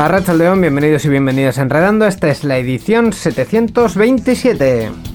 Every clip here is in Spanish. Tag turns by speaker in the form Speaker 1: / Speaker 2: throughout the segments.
Speaker 1: A León, bienvenidos y bienvenidas a Enredando. Esta es la edición 727.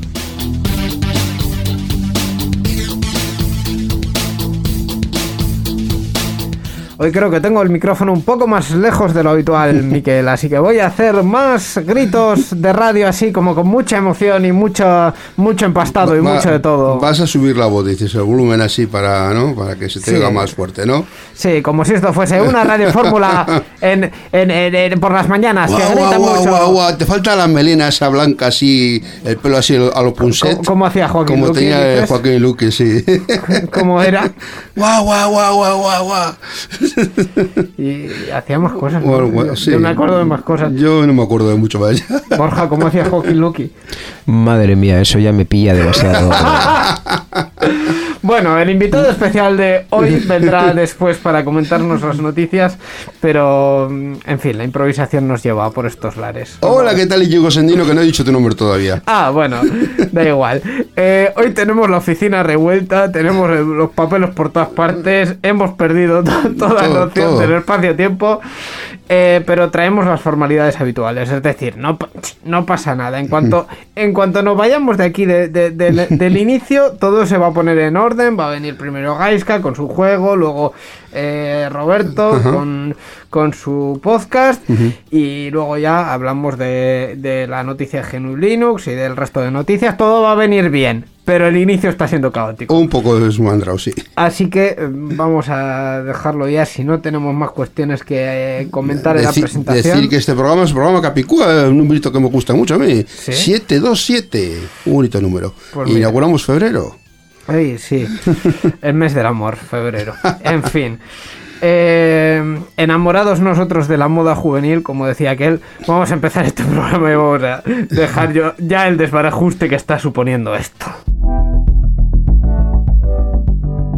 Speaker 1: Hoy creo que tengo el micrófono un poco más lejos de lo habitual, Miquel, así que voy a hacer más gritos de radio así como con mucha emoción y mucho, mucho empastado y mucho de todo.
Speaker 2: Vas a subir la voz, dices, el volumen así para, ¿no? para que se te oiga más fuerte, ¿no?
Speaker 1: Sí, como si esto fuese una radio fórmula en, en, por las mañanas, que grita mucho.
Speaker 2: Te falta la melena esa blanca así, el pelo así a lo punset.
Speaker 1: Como hacía Joaquín
Speaker 2: Como tenía Joaquín Luque, sí.
Speaker 1: ¿Cómo era?
Speaker 2: Guau, guau, guau, guau, guau, guau.
Speaker 1: Y hacíamos cosas. Yo me acuerdo de más cosas.
Speaker 2: Yo no me acuerdo de mucho más.
Speaker 1: Borja, ¿cómo hacía Joaquín Lucky?
Speaker 3: Madre mía, eso ya me pilla demasiado.
Speaker 1: bueno, el invitado especial de hoy vendrá después para comentarnos las noticias, pero mm, en fin, la improvisación nos lleva por estos lares.
Speaker 2: Hola, ¿qué tal, Iñigo Sendino? Que no he dicho tu nombre todavía.
Speaker 1: Ah, bueno, da igual. Eh, hoy tenemos la oficina revuelta, tenemos los papeles por todas partes, hemos perdido toda la noción del espacio-tiempo, eh, pero traemos las formalidades habituales, es decir, no, no pasa nada. En cuanto, en cuanto nos vayamos de aquí del inicio, todo se va a poner en orden, va a venir primero Gaiska con su juego, luego eh, Roberto con, con, su podcast y luego ya hablamos de, de la noticia de GNU Linux y del resto de noticias, todo va a venir bien pero el inicio está siendo caótico.
Speaker 2: Un poco desmandrado, sí.
Speaker 1: Así que eh, vamos a dejarlo ya, si no tenemos más cuestiones que eh, comentar en la presentación.
Speaker 2: Decir que este programa es un programa Capicúa, un número que me gusta mucho a mí. 727, un bonito número. Pues Inauguramos febrero.
Speaker 1: Ay, sí, el mes del amor, febrero. En fin. Eh, enamorados nosotros de la moda juvenil, como decía aquel, vamos a empezar este programa y vamos a dejar yo ya el desbarajuste que está suponiendo esto.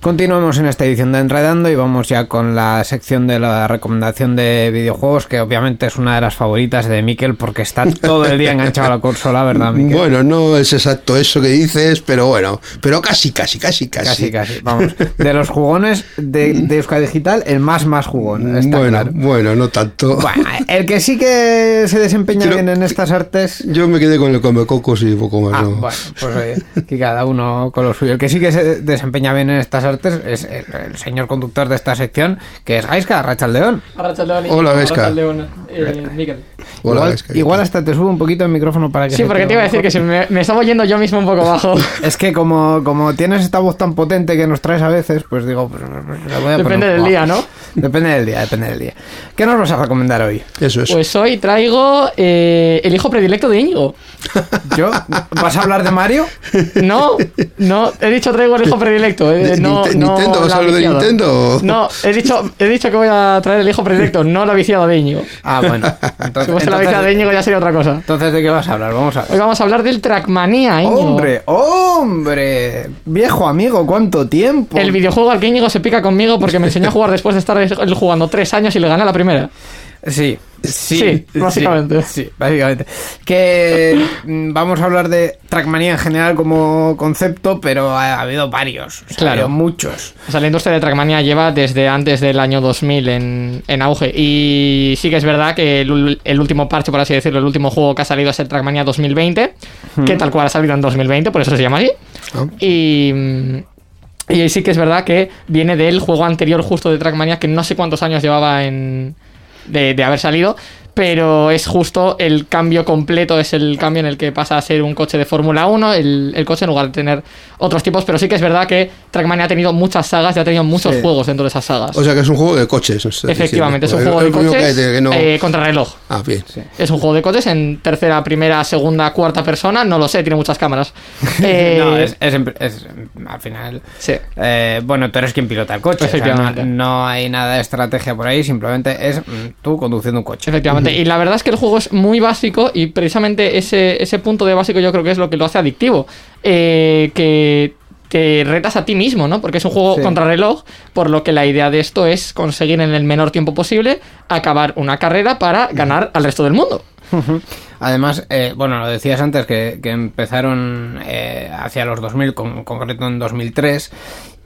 Speaker 1: Continuamos en esta edición de Enredando y vamos ya con la sección de la recomendación de videojuegos, que obviamente es una de las favoritas de Miquel porque está todo el día enganchado a la consola, ¿verdad, Miquel?
Speaker 2: Bueno, no es exacto eso que dices, pero bueno, pero casi, casi, casi, casi.
Speaker 1: Casi, casi, vamos. De los jugones de, de Euskadi Digital, el más, más jugón.
Speaker 2: bueno, bueno, no tanto.
Speaker 1: Bueno, el que sí que se desempeña bien en estas artes.
Speaker 2: Yo me quedé con el Comecocos y poco más.
Speaker 1: Ah, bueno, pues oye, que cada uno con lo suyo. El que sí que se desempeña bien en estas artes es el, señor conductor de esta sección, que es Gaiska, Rachaldeón.
Speaker 4: Rachaldeón.
Speaker 2: Hola, Gaiska.
Speaker 4: Eh, Miguel.
Speaker 1: Hola, igual, hasta te subo un poquito el micrófono para que...
Speaker 4: Sí, porque te iba a decir que se me, me, estaba oyendo yo mismo un poco bajo.
Speaker 1: es que como, como tienes esta voz tan potente que nos traes a veces, pues digo... Pues,
Speaker 4: voy a depende del día, ¿no?
Speaker 1: Depende del día, depende del día. ¿Qué nos vas a recomendar hoy?
Speaker 2: Eso es.
Speaker 4: Pues hoy traigo eh, el hijo predilecto de Íñigo.
Speaker 1: ¿Yo? ¿Vas a hablar de Mario?
Speaker 4: No, no, he dicho traigo el hijo predilecto. Eh, no,
Speaker 2: ¿Nintendo? ¿Vas a hablar de Nintendo?
Speaker 4: No, he dicho, he dicho que voy a traer el hijo predilecto, no la viciada de Íñigo.
Speaker 1: Ah, bueno.
Speaker 4: Entonces, si fuese la viciada de Íñigo ya sería otra cosa.
Speaker 1: Entonces, ¿de qué vas a hablar? Vamos a ver.
Speaker 4: Hoy vamos a hablar del Trackmania, Íñigo.
Speaker 1: ¡Hombre! ¡Hombre! Viejo amigo, ¿cuánto tiempo?
Speaker 4: El videojuego al que Íñigo se pica conmigo porque me enseñó a jugar después de estar jugando tres años y le gané la primera.
Speaker 1: Sí, sí,
Speaker 4: Sí, básicamente.
Speaker 1: Sí, sí, básicamente. Que mm, vamos a hablar de Trackmania en general como concepto, pero ha, ha habido varios. o sea,
Speaker 4: Claro.
Speaker 1: Ha habido muchos.
Speaker 4: O sea, la industria de Trackmania lleva desde antes del año 2000 en, en auge. Y sí que es verdad que el último parche, por así decirlo, el último juego que ha salido es el Trackmania 2020, que tal cual ha salido en 2020, por eso se llama así.
Speaker 2: Ah.
Speaker 4: Y, mm, y sí que es verdad que viene del juego anterior justo de Trackmania, que no sé cuántos años llevaba en de, haber salido, pero es justo el cambio completo, es el cambio en el que pasa a ser un coche de Fórmula 1, el, el coche en lugar de tener otros tipos, pero sí que es verdad que Trackmania ha tenido muchas sagas y ha tenido muchos
Speaker 1: Sí.
Speaker 4: juegos dentro de esas sagas.
Speaker 2: O sea que es un juego de coches.
Speaker 4: Efectivamente, es un juego de
Speaker 2: que
Speaker 4: coches
Speaker 2: de que no-
Speaker 4: eh, contra reloj.
Speaker 2: Ah, bien.
Speaker 4: Es un juego de coches en tercera, primera, segunda, cuarta persona, no lo sé, tiene muchas cámaras. Eh,
Speaker 1: no, es, es al final.
Speaker 4: Sí.
Speaker 1: eh, bueno, tú eres quien pilota el coche. o sea,
Speaker 4: Efectivamente.
Speaker 1: no, no hay nada de estrategia por ahí, simplemente es mm, tú conduciendo un coche.
Speaker 4: Efectivamente. Y la verdad es que el juego es muy básico y precisamente ese, ese punto de básico yo creo que es lo que lo hace adictivo. Eh, que te retas a ti mismo, ¿no? Porque es un juego
Speaker 1: Sí.
Speaker 4: contrarreloj, por lo que la idea de esto es conseguir en el menor tiempo posible acabar una carrera para ganar al resto del mundo.
Speaker 1: Además, eh, bueno, lo decías antes que, que empezaron eh, hacia los 2000, con, concreto en 2003,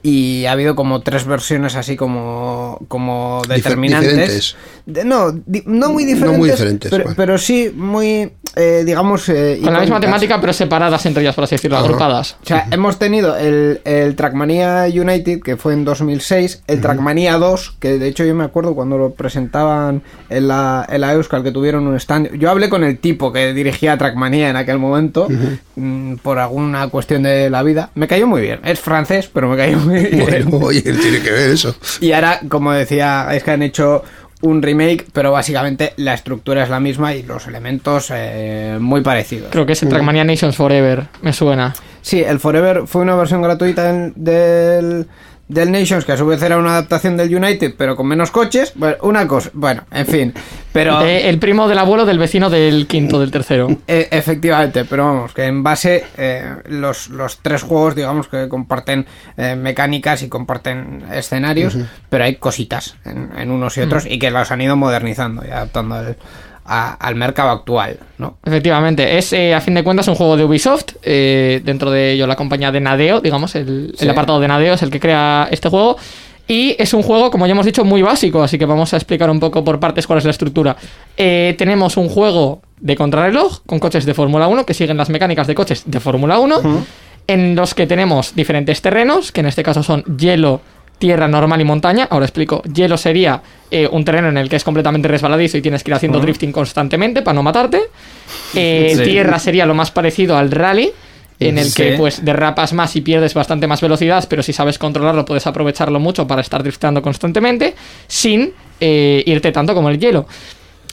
Speaker 1: y ha habido como tres versiones así como, como determinantes. De- no, di- no muy diferentes.
Speaker 2: muy diferentes,
Speaker 1: pero,
Speaker 2: vale.
Speaker 1: pero sí muy, eh, digamos... eh,
Speaker 4: Con la misma temática, pero separadas entre ellas, por así decirlo, agrupadas.
Speaker 1: O sea, hemos tenido el, el Trackmania United, que fue en 2006, el Trackmania 2, que de hecho yo me acuerdo cuando lo presentaban en la, en la Euskal, que tuvieron un stand. Yo hablé con el tipo que dirigía Trackmania en aquel momento, mm, por alguna cuestión de la vida. Me cayó muy bien. Es francés, pero me cayó muy bien.
Speaker 2: Bueno, oye, tiene que ver eso.
Speaker 1: Y ahora, como decía, es que han hecho un remake, pero básicamente la estructura es la misma y los elementos eh, muy parecidos.
Speaker 4: Creo que es el Trackmania Nations Forever, me suena.
Speaker 1: Sí, el Forever fue una versión gratuita del, del, Nations, que a su vez era una adaptación del United, pero con menos coches. Bueno, una cosa, bueno, en fin. Pero
Speaker 4: Eh, el primo del abuelo del vecino del quinto, del tercero.
Speaker 1: eh, efectivamente, pero vamos, que en base eh, los, los tres juegos, digamos que comparten eh, mecánicas y comparten escenarios, pero hay cositas en, en unos y otros y que los han ido modernizando y adaptando al, a- al mercado actual, ¿no?
Speaker 4: Efectivamente, es eh, a fin de cuentas un juego de Ubisoft, eh, dentro de ello la compañía de Nadeo, digamos, el, el apartado de Nadeo es el que crea este juego. Y es un juego, como ya hemos dicho, muy básico, así que vamos a explicar un poco por partes cuál es la estructura. Eh, tenemos un juego de contrarreloj con coches de Fórmula 1 que siguen las mecánicas de coches de Fórmula 1, en los que tenemos diferentes terrenos, que en este caso son hielo, tierra normal y montaña. Ahora explico. Hielo sería eh, un terreno en el que es completamente resbaladizo y tienes que ir haciendo drifting constantemente para no matarte. Eh,
Speaker 1: Sí.
Speaker 4: Tierra sería lo más parecido al rally, en el que pues derrapas más y pierdes bastante más velocidad, pero si sabes controlarlo puedes aprovecharlo mucho para estar driftando constantemente sin eh, irte tanto como el hielo.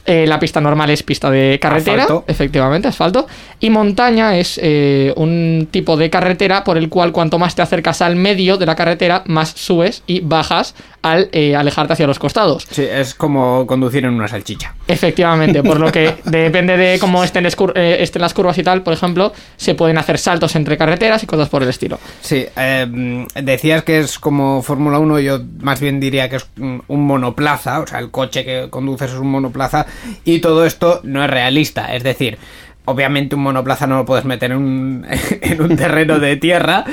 Speaker 4: Eh, la pista normal es pista de carretera,
Speaker 1: Asfalto.
Speaker 4: efectivamente, asfalto. Y montaña es eh, un tipo de carretera por el cual cuanto más te acercas al medio de la carretera, más subes y bajas al eh, alejarte hacia los costados.
Speaker 1: Sí, es como conducir en una salchicha.
Speaker 4: Efectivamente, por lo que depende de cómo estén, eh, estén las curvas y tal, por ejemplo, se pueden hacer saltos entre carreteras y cosas por el estilo.
Speaker 1: Sí, mm, decías que es como Fórmula 1, yo más bien diría que es un monoplaza, o sea, el coche que conduces es un monoplaza y todo esto no es realista, es decir, obviamente un monoplaza no lo puedes meter en un, en un terreno de tierra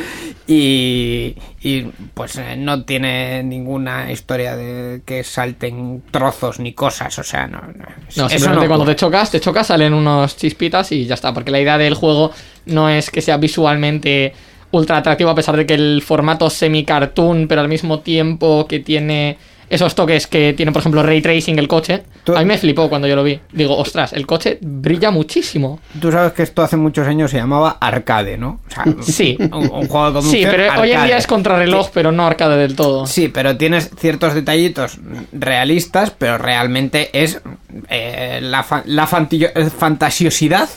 Speaker 1: y, y, pues eh, no tiene ninguna historia de que salten trozos ni cosas, o sea, no, no,
Speaker 4: No, simplemente cuando te chocas, te chocas, salen unos chispitas y ya está. Porque la idea del juego no es que sea visualmente ultra atractivo, a pesar de que el formato semi-cartoon, pero al mismo tiempo que tiene esos toques que tiene, por ejemplo, Ray Tracing el coche.
Speaker 1: Tú-
Speaker 4: A mí me flipó cuando yo lo vi. Digo, ostras, el coche brilla muchísimo.
Speaker 1: Tú sabes que esto hace muchos años se llamaba arcade, ¿no? O sea,
Speaker 4: Sí.
Speaker 1: un, un juego de conducción
Speaker 4: Sí, pero hoy en
Speaker 1: arcade.
Speaker 4: día es contrarreloj, pero no arcade del todo.
Speaker 1: Sí, pero tienes ciertos detallitos realistas, pero realmente es eh, la, fa- la eh, fantasiosidad,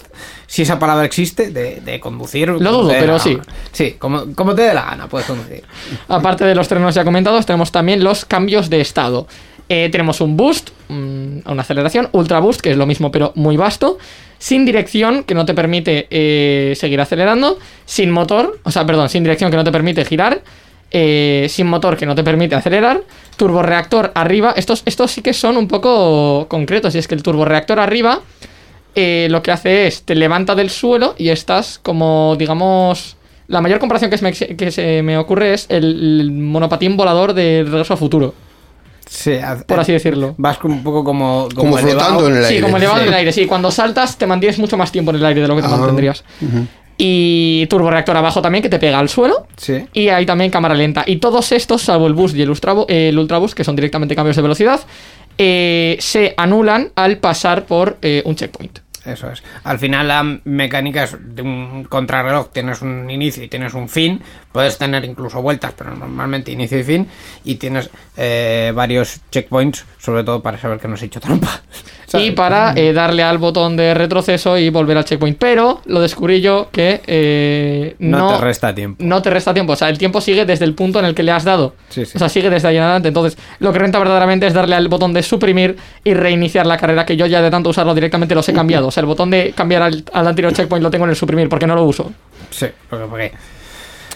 Speaker 1: si esa palabra existe, de, de conducir. como
Speaker 4: dudo, pero sí.
Speaker 1: Sí, como, como te dé la gana, puedes conducir.
Speaker 4: Aparte de los terrenos ya comentados, tenemos también los cambios de estado. Eh, tenemos un boost, mm, una aceleración, ultra boost, que es lo mismo pero muy vasto, sin dirección, que no te permite eh, seguir acelerando, sin motor, o sea, perdón, sin dirección, que no te permite girar, eh, sin motor que no te permite acelerar, turborreactor arriba, estos, estos sí que son un poco concretos, y es que el turborreactor arriba eh, lo que hace es te levanta del suelo y estás como, digamos... La mayor comparación que se me, que se me ocurre es el, el monopatín volador de Regreso a Futuro,
Speaker 1: Sí,
Speaker 4: por así decirlo.
Speaker 1: Vas un poco como,
Speaker 2: Como flotando en el aire.
Speaker 4: Sí, como elevado
Speaker 1: Sí.
Speaker 4: en el aire. Sí, cuando saltas te mantienes mucho más tiempo en el aire de lo que te
Speaker 2: Ah,
Speaker 4: mantendrías. Y turborreactor abajo también que te pega al suelo.
Speaker 1: Sí.
Speaker 4: Y hay también cámara lenta. Y todos estos, salvo el boost y el, ultra, el ultraboost, que son directamente cambios de velocidad, eh, se anulan al pasar por eh, un checkpoint.
Speaker 1: Eso es. Al final la mecánica es de un contrarreloj, tienes un inicio y tienes un fin, puedes tener incluso vueltas, pero normalmente inicio y fin, y tienes eh, varios checkpoints, sobre todo para saber que no has hecho trampa. ¿Sabes?
Speaker 4: Y para eh, darle al botón de retroceso y volver al checkpoint. Pero lo descubrí yo que eh,
Speaker 1: no,
Speaker 4: no,
Speaker 1: te resta tiempo.
Speaker 4: no te resta tiempo. O sea, el tiempo sigue desde el punto en el que le has dado.
Speaker 1: Sí, sí.
Speaker 4: O sea, sigue desde ahí en adelante. Entonces, lo que renta verdaderamente es darle al botón de suprimir y reiniciar la carrera, que yo ya de tanto usarlo directamente los he cambiado. O sea, el botón de cambiar al, al anterior checkpoint lo tengo en el suprimir porque no lo uso.
Speaker 1: Sí, porque, porque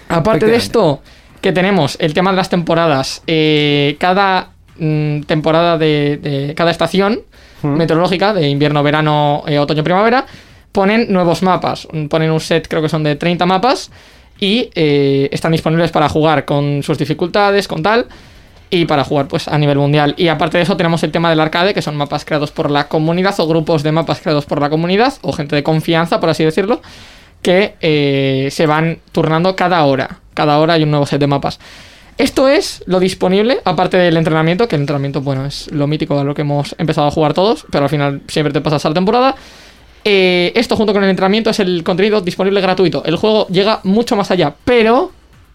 Speaker 4: Aparte de esto, que tenemos el tema de las temporadas. eh, cada mm, temporada de, de cada estación meteorológica, de invierno, verano, eh, otoño, primavera, ponen nuevos mapas. Ponen un set, creo que son de 30 mapas. Y eh, están disponibles para jugar con sus dificultades, con tal. Y para jugar pues a nivel mundial. Y aparte de eso tenemos el tema del arcade, que son mapas creados por la comunidad o grupos de mapas creados por la comunidad, o gente de confianza, por así decirlo, que eh, se van turnando cada hora. Cada hora hay un nuevo set de mapas. Esto es lo disponible, aparte del entrenamiento, que el entrenamiento, bueno, es lo mítico a lo que hemos empezado a jugar todos, pero al final siempre te pasas a la temporada. Eh, esto junto con el entrenamiento es el contenido disponible gratuito. El juego llega mucho más allá, pero,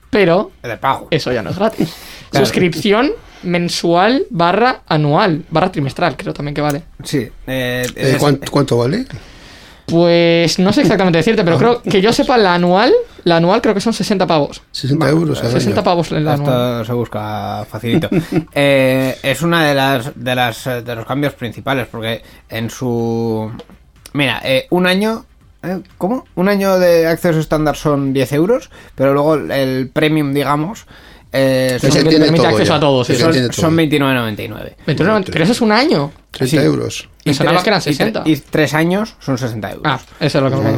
Speaker 4: pero,
Speaker 1: de pago.
Speaker 4: eso ya no es gratis.
Speaker 1: Claro.
Speaker 4: Suscripción mensual barra anual, barra trimestral, creo también que vale.
Speaker 1: Sí. eh,
Speaker 2: Eh,
Speaker 1: es-
Speaker 2: ¿cuán- ¿Cuánto vale?
Speaker 4: Pues no sé exactamente decirte, pero creo que yo sepa la anual, la anual creo que son 60 pavos.
Speaker 2: 60 euros al
Speaker 4: 60
Speaker 2: año.
Speaker 4: pavos la anual.
Speaker 1: Esto se busca facilito. Eh, es una de las de las de los cambios principales porque en su mira eh, un año eh, ¿Cómo? Un año de acceso estándar son 10 euros, pero luego el premium, digamos, eh, son,
Speaker 4: que
Speaker 2: tiene
Speaker 4: permite
Speaker 2: todo
Speaker 4: acceso
Speaker 2: ya.
Speaker 4: a todos, sí.
Speaker 1: Son, son 29,99.
Speaker 4: 29, pero eso es un año.
Speaker 2: 30
Speaker 1: Sí.
Speaker 2: euros.
Speaker 4: Me sonaba
Speaker 1: tres-
Speaker 4: que eran
Speaker 1: y tre-
Speaker 4: 60.
Speaker 1: Y, tres años son 60 euros.
Speaker 4: Ah, eso es lo que me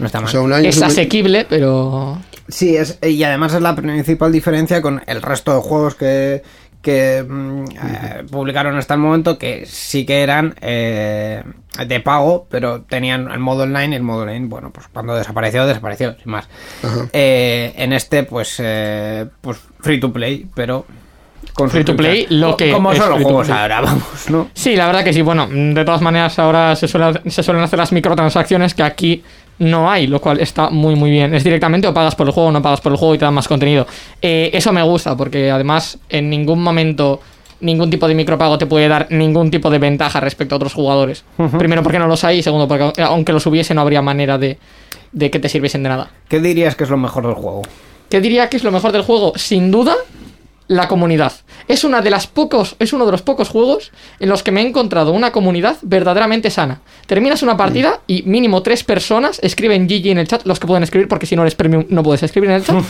Speaker 1: no, está,
Speaker 2: O
Speaker 1: mal.
Speaker 2: sea, un año
Speaker 4: Es asequible, pero.
Speaker 1: Sí, es, y además es la principal diferencia con el resto de juegos que, que mm, eh, publicaron hasta el momento, que sí que eran eh, de pago, pero tenían el modo online y el modo online, bueno, pues cuando desapareció, desapareció, sin más. Eh, en este, pues, eh, pues free to play, pero... Con
Speaker 4: Free to play, lo que
Speaker 1: Como
Speaker 4: es
Speaker 1: son los juegos ahora, vamos, ¿no?
Speaker 4: Sí, la verdad que sí. Bueno, de todas maneras, ahora se, suele- se suelen hacer las microtransacciones que aquí no hay, lo cual está muy, muy bien. Es directamente o pagas por el juego o no pagas por el juego y te dan más contenido. Eh, eso me gusta, porque además en ningún momento ningún tipo de micropago te puede dar ningún tipo de ventaja respecto a otros jugadores. Primero, porque no los hay, y segundo, porque aunque los hubiese, no habría manera de, de que te sirviesen de nada.
Speaker 1: ¿Qué dirías que es lo mejor del juego?
Speaker 4: ¿Qué diría que es lo mejor del juego? Sin duda, la comunidad. Es una de las pocos, es uno de los pocos juegos en los que me he encontrado una comunidad verdaderamente sana. Terminas una partida y mínimo tres personas escriben GG en el chat, los que pueden escribir, porque si no eres premium no puedes escribir en el chat.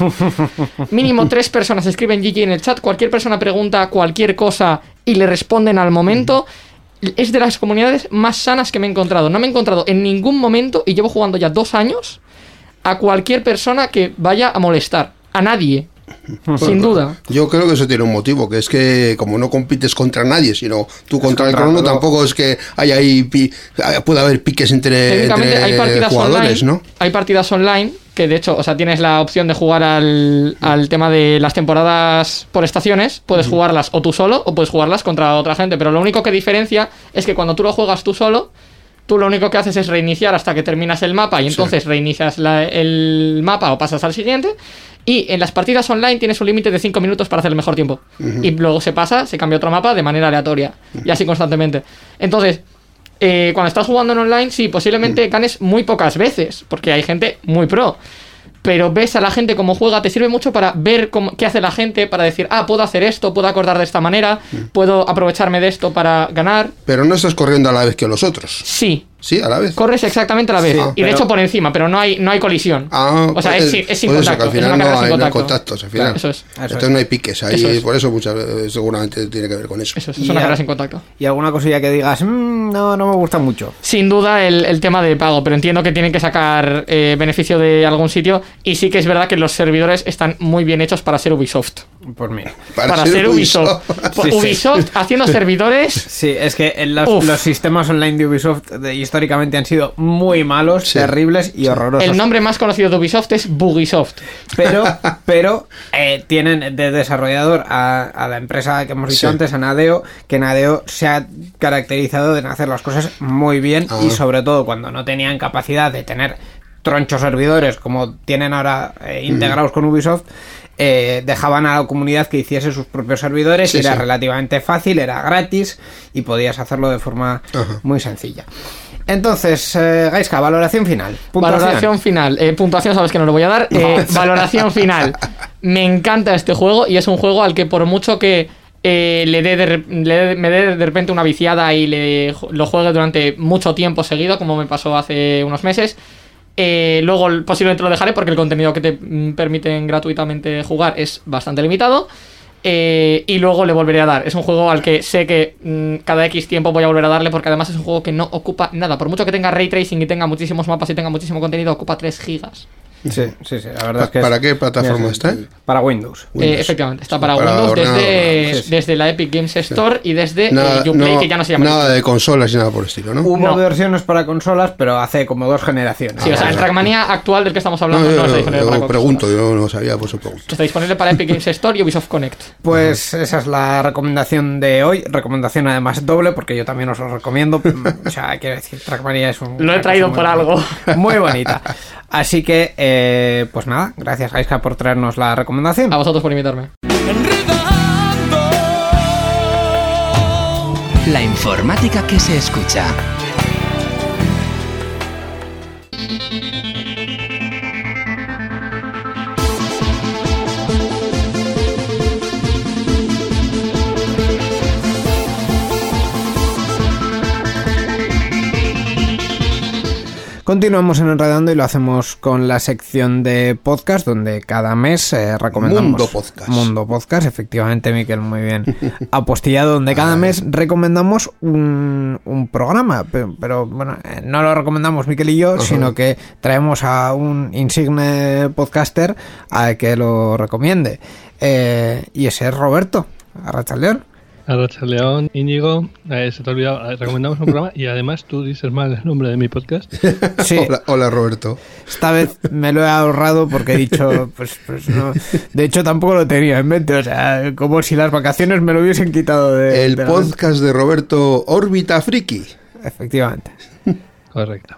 Speaker 4: mínimo tres personas escriben GG en el chat, cualquier persona pregunta cualquier cosa y le responden al momento. Es de las comunidades más sanas que me he encontrado. No me he encontrado en ningún momento, y llevo jugando ya dos años, a cualquier persona que vaya a molestar. A nadie. Sin duda.
Speaker 2: Yo creo que eso tiene un motivo, que es que como no compites contra nadie, sino tú contra el crono, tampoco es que hay ahí pi- puede haber piques entre, entre
Speaker 4: hay partidas
Speaker 2: jugadores,
Speaker 4: online.
Speaker 2: ¿no?
Speaker 4: Hay partidas online que de hecho, o sea, tienes la opción de jugar al, al tema de las temporadas por estaciones. Puedes jugarlas o tú solo o puedes jugarlas contra otra gente. Pero lo único que diferencia es que cuando tú lo juegas tú solo, tú lo único que haces es reiniciar hasta que terminas el mapa y entonces reinicias la- el mapa o pasas al siguiente. Y en las partidas online tienes un límite de 5 minutos para hacer el mejor tiempo. Y luego se pasa, se cambia otro mapa de manera aleatoria. Y así constantemente. Entonces, eh, cuando estás jugando en online, sí, posiblemente ganes muy pocas veces, porque hay gente muy pro. Pero ves a la gente cómo juega, te sirve mucho para ver cómo- qué hace la gente, para decir, ah, puedo hacer esto, puedo acordar de esta manera, puedo aprovecharme de esto para ganar.
Speaker 2: Pero no estás corriendo a la vez que los otros.
Speaker 4: Sí,
Speaker 2: Sí, a la vez.
Speaker 4: Corres exactamente a la vez.
Speaker 2: Sí,
Speaker 4: y de hecho por encima, pero no hay, no hay colisión.
Speaker 2: Ah,
Speaker 4: o sea, es,
Speaker 2: pues,
Speaker 4: sin- es sin
Speaker 2: pues eso,
Speaker 4: contacto.
Speaker 2: que al
Speaker 4: es
Speaker 2: final no hay, no hay
Speaker 4: contacto.
Speaker 2: contactos, al final.
Speaker 4: Eso es.
Speaker 2: Entonces no hay piques ahí,
Speaker 4: Eso es.
Speaker 2: por eso muchas veces seguramente tiene que ver con eso.
Speaker 4: Eso es, es una carrera sin contacto.
Speaker 1: Y alguna cosilla que digas, "Mm, no, no me gusta mucho.
Speaker 4: Sin duda el, el tema de pago, pero entiendo que tienen que sacar eh, beneficio de algún sitio y sí que es verdad que los servidores están muy bien hechos para ser Ubisoft.
Speaker 1: Pues mira.
Speaker 4: Para, ser Ubisoft.
Speaker 1: Sí, sí.
Speaker 4: Ubisoft haciendo servidores
Speaker 1: Sí, es que en los, los sistemas online de Ubisoft de- históricamente han sido muy malos,
Speaker 2: Sí.
Speaker 1: terribles y horrorosos.
Speaker 4: El nombre más conocido de Ubisoft es Bugisoft.
Speaker 1: Pero, pero eh, tienen de desarrollador a, a la empresa que hemos dicho
Speaker 2: Sí.
Speaker 1: antes, a Nadeo, que Nadeo se ha caracterizado en hacer las cosas muy bien
Speaker 2: Ah.
Speaker 1: y sobre todo cuando no tenían capacidad de tener tronchos servidores como tienen ahora eh, integrados con Ubisoft, eh, dejaban a la comunidad que hiciese sus propios servidores
Speaker 2: Sí,
Speaker 1: y era
Speaker 2: sí.
Speaker 1: relativamente fácil, era gratis y podías hacerlo de forma
Speaker 2: Ajá.
Speaker 1: muy sencilla. Entonces, eh, Gaiska, valoración final. Puntuación.
Speaker 4: Valoración final. Eh, puntuación sabes que no lo voy a dar. Eh, valoración final. Me encanta este juego y es un juego al que por mucho que eh, le dé de re- le dé- me dé de repente una viciada y le, lo juegue durante mucho tiempo seguido, como me pasó hace unos meses, eh, luego posiblemente lo dejaré porque el contenido que te mm, permiten gratuitamente jugar es bastante limitado. Eh, y luego le volveré a dar. Es un juego al que sé que mm, cada X tiempo voy a volver a darle porque además es un juego que no ocupa nada. Por mucho que tenga ray tracing y tenga muchísimos mapas y tenga muchísimo contenido, ocupa 3 gigas.
Speaker 1: Sí, sí, sí, la verdad es que
Speaker 2: ¿Para
Speaker 1: es-
Speaker 2: qué plataforma
Speaker 1: es-
Speaker 2: está?
Speaker 1: Para Windows.
Speaker 2: Windows.
Speaker 4: Eh, efectivamente, está
Speaker 2: Sí,
Speaker 4: para,
Speaker 2: para
Speaker 4: Windows
Speaker 2: ordenador,
Speaker 4: desde,
Speaker 1: sí, sí.
Speaker 4: desde la Epic Games Store y desde
Speaker 2: Nada,
Speaker 4: eh, Uplay,
Speaker 2: no-
Speaker 4: que ya no se llama.
Speaker 2: nada
Speaker 4: Uplay.
Speaker 2: de consolas ni nada por el estilo, ¿no?
Speaker 1: Hubo
Speaker 4: No.
Speaker 1: versiones para consolas, pero hace como dos generaciones.
Speaker 4: Sí, o sea, el
Speaker 2: Ah,
Speaker 4: Trackmania actual del que estamos
Speaker 2: No,
Speaker 4: hablando no,
Speaker 2: yo,
Speaker 4: está
Speaker 2: yo-
Speaker 4: disponible
Speaker 2: yo
Speaker 4: para
Speaker 2: pregunto,
Speaker 4: consolas.
Speaker 2: yo no sabía, por pregunto.
Speaker 4: Está disponible para Epic Games Store y Ubisoft Connect.
Speaker 1: Pues esa es la recomendación de hoy. Recomendación además doble, porque yo también os lo recomiendo. O sea, quiero decir, Trackmania es un.
Speaker 4: Lo he traído por
Speaker 1: bonita. Muy bonita. Así que, eh, pues nada, gracias Gaiska por traernos la recomendación.
Speaker 4: A vosotros por invitarme.
Speaker 5: La informática que se escucha.
Speaker 1: Continuamos en Enredando y lo hacemos con la sección de podcast donde cada mes eh, recomendamos...
Speaker 2: Mundo Podcast.
Speaker 1: Mundo Podcast, efectivamente, Miquel, muy bien. Apostillado, donde cada mes recomendamos un, un programa, pero, pero, bueno, eh, no lo recomendamos Miquel y yo, sino que traemos a un insigne podcaster a que lo recomiende. Eh, y ese es Roberto, Arrachaldeón.
Speaker 6: Arracha León, Íñigo, eh, se te ha olvidado, eh, recomendamos un programa y además tú dices mal el nombre de mi podcast.
Speaker 1: Sí,
Speaker 2: Hola, hola, Roberto.
Speaker 1: Esta vez me lo he ahorrado porque he dicho, pues, pues no. De hecho, tampoco lo tenía en mente. O sea, como si las vacaciones me lo hubiesen quitado de.
Speaker 2: El
Speaker 1: de la
Speaker 2: podcast de Roberto Órbita Friki.
Speaker 1: mente. Efectivamente.
Speaker 6: Correcto.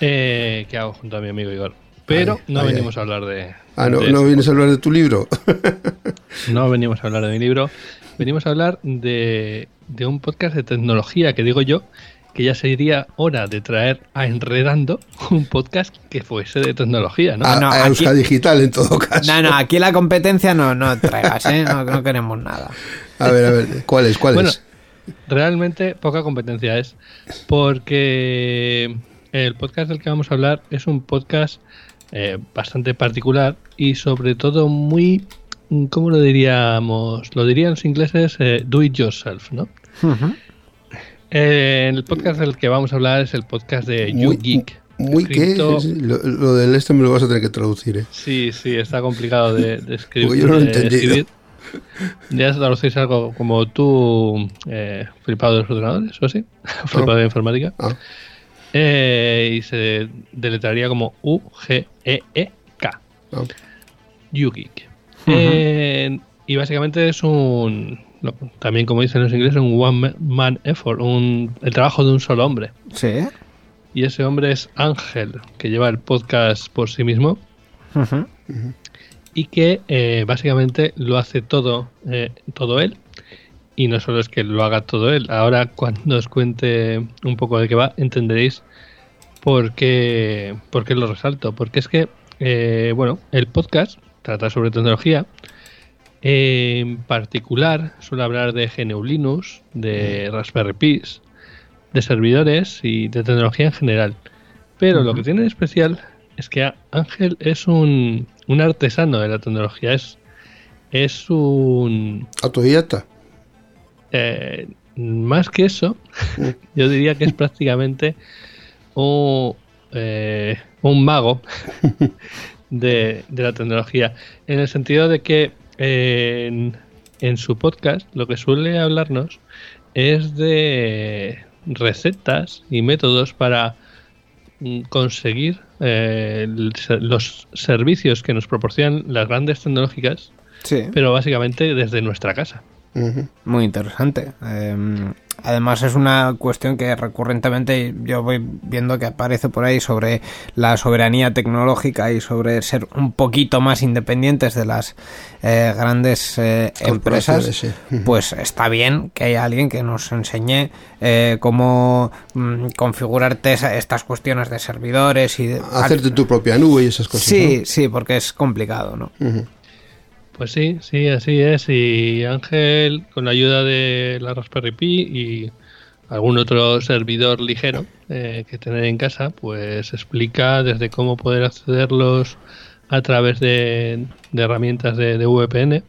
Speaker 6: Eh, que hago junto a mi amigo Igor. Pero
Speaker 2: Ay,
Speaker 6: no
Speaker 2: ay,
Speaker 6: venimos a hablar de.
Speaker 2: Ah, no,
Speaker 6: de
Speaker 2: no vienes a hablar de tu libro.
Speaker 6: No venimos a hablar de mi libro, venimos a hablar de, de un podcast de tecnología que digo yo que ya sería hora de traer a Enredando un podcast que fuese de tecnología, ¿no?
Speaker 1: Ah,
Speaker 2: A,
Speaker 1: no,
Speaker 2: a
Speaker 1: aquí-
Speaker 2: Euska Digital en todo caso.
Speaker 1: No, no, aquí la competencia no, no traigas, ¿eh? No, no queremos nada.
Speaker 2: A ver, a ver, ¿cuál es? ¿Cuál
Speaker 6: Bueno,
Speaker 2: es?
Speaker 6: realmente poca competencia es porque el podcast del que vamos a hablar es un podcast eh, bastante particular y sobre todo muy, ¿cómo lo diríamos? Lo dirían los ingleses eh, do it yourself, ¿no?
Speaker 1: Ujú.
Speaker 6: Eh, el podcast del que vamos a hablar es el podcast de
Speaker 2: Muy-
Speaker 6: YouGeek.
Speaker 2: Muy que
Speaker 6: escrito-
Speaker 2: lo, lo del este me lo vas a tener que traducir, ¿eh?
Speaker 6: Sí, sí, está complicado de, de escribir.
Speaker 2: Porque yo no lo he entendido.
Speaker 6: Ya traducís algo como tú, eh, flipado de los ordenadores o así, flipado de informática.
Speaker 2: Ah,
Speaker 6: Eh, y se deletraría como U-G-E-E-K. Eh, y básicamente es un, también como dicen los ingleses, un one man effort, un, el trabajo de un solo hombre.
Speaker 1: Sí.
Speaker 6: Y ese hombre es Ángel, que lleva el podcast por sí mismo
Speaker 1: Ujú.
Speaker 6: y que eh, básicamente lo hace todo, eh, todo él. Y no solo es que lo haga todo él, ahora cuando os cuente un poco de qué va, entenderéis por qué, por qué lo resalto. Porque es que, eh, bueno, el podcast trata sobre tecnología. En particular, suele hablar de GNU Linux, de Raspberry Pis, de servidores y de tecnología en general. Pero lo que tiene de especial es que Ángel es un, un artesano de la tecnología, es, es un...
Speaker 2: Autodidacta.
Speaker 6: eh, más que eso, yo diría que es prácticamente un, eh, un mago de, de la tecnología, en el sentido de que eh, en, en su podcast lo que suele hablarnos es de recetas y métodos para mm, conseguir eh, los servicios que nos proporcionan las grandes tecnológicas,
Speaker 1: Sí.
Speaker 6: pero básicamente desde nuestra casa.
Speaker 1: Muy interesante. Eh, además es una cuestión que recurrentemente yo voy viendo que aparece por ahí sobre la soberanía tecnológica y sobre ser un poquito más independientes de las eh, grandes eh, empresas.
Speaker 2: Sí.
Speaker 1: Pues está bien que haya alguien que nos enseñe eh, cómo mm, configurarte esa- estas cuestiones de servidores y de,
Speaker 2: Hacerte tu propia nube y esas cosas.
Speaker 1: Sí, sí, porque es complicado, ¿no?
Speaker 2: Ujú.
Speaker 6: Pues sí, sí, así es. Y Ángel, con la ayuda de la Raspberry Pi y algún otro servidor ligero eh, que tener en casa, pues explica desde cómo poder accederlos a través de, de herramientas de, de VPN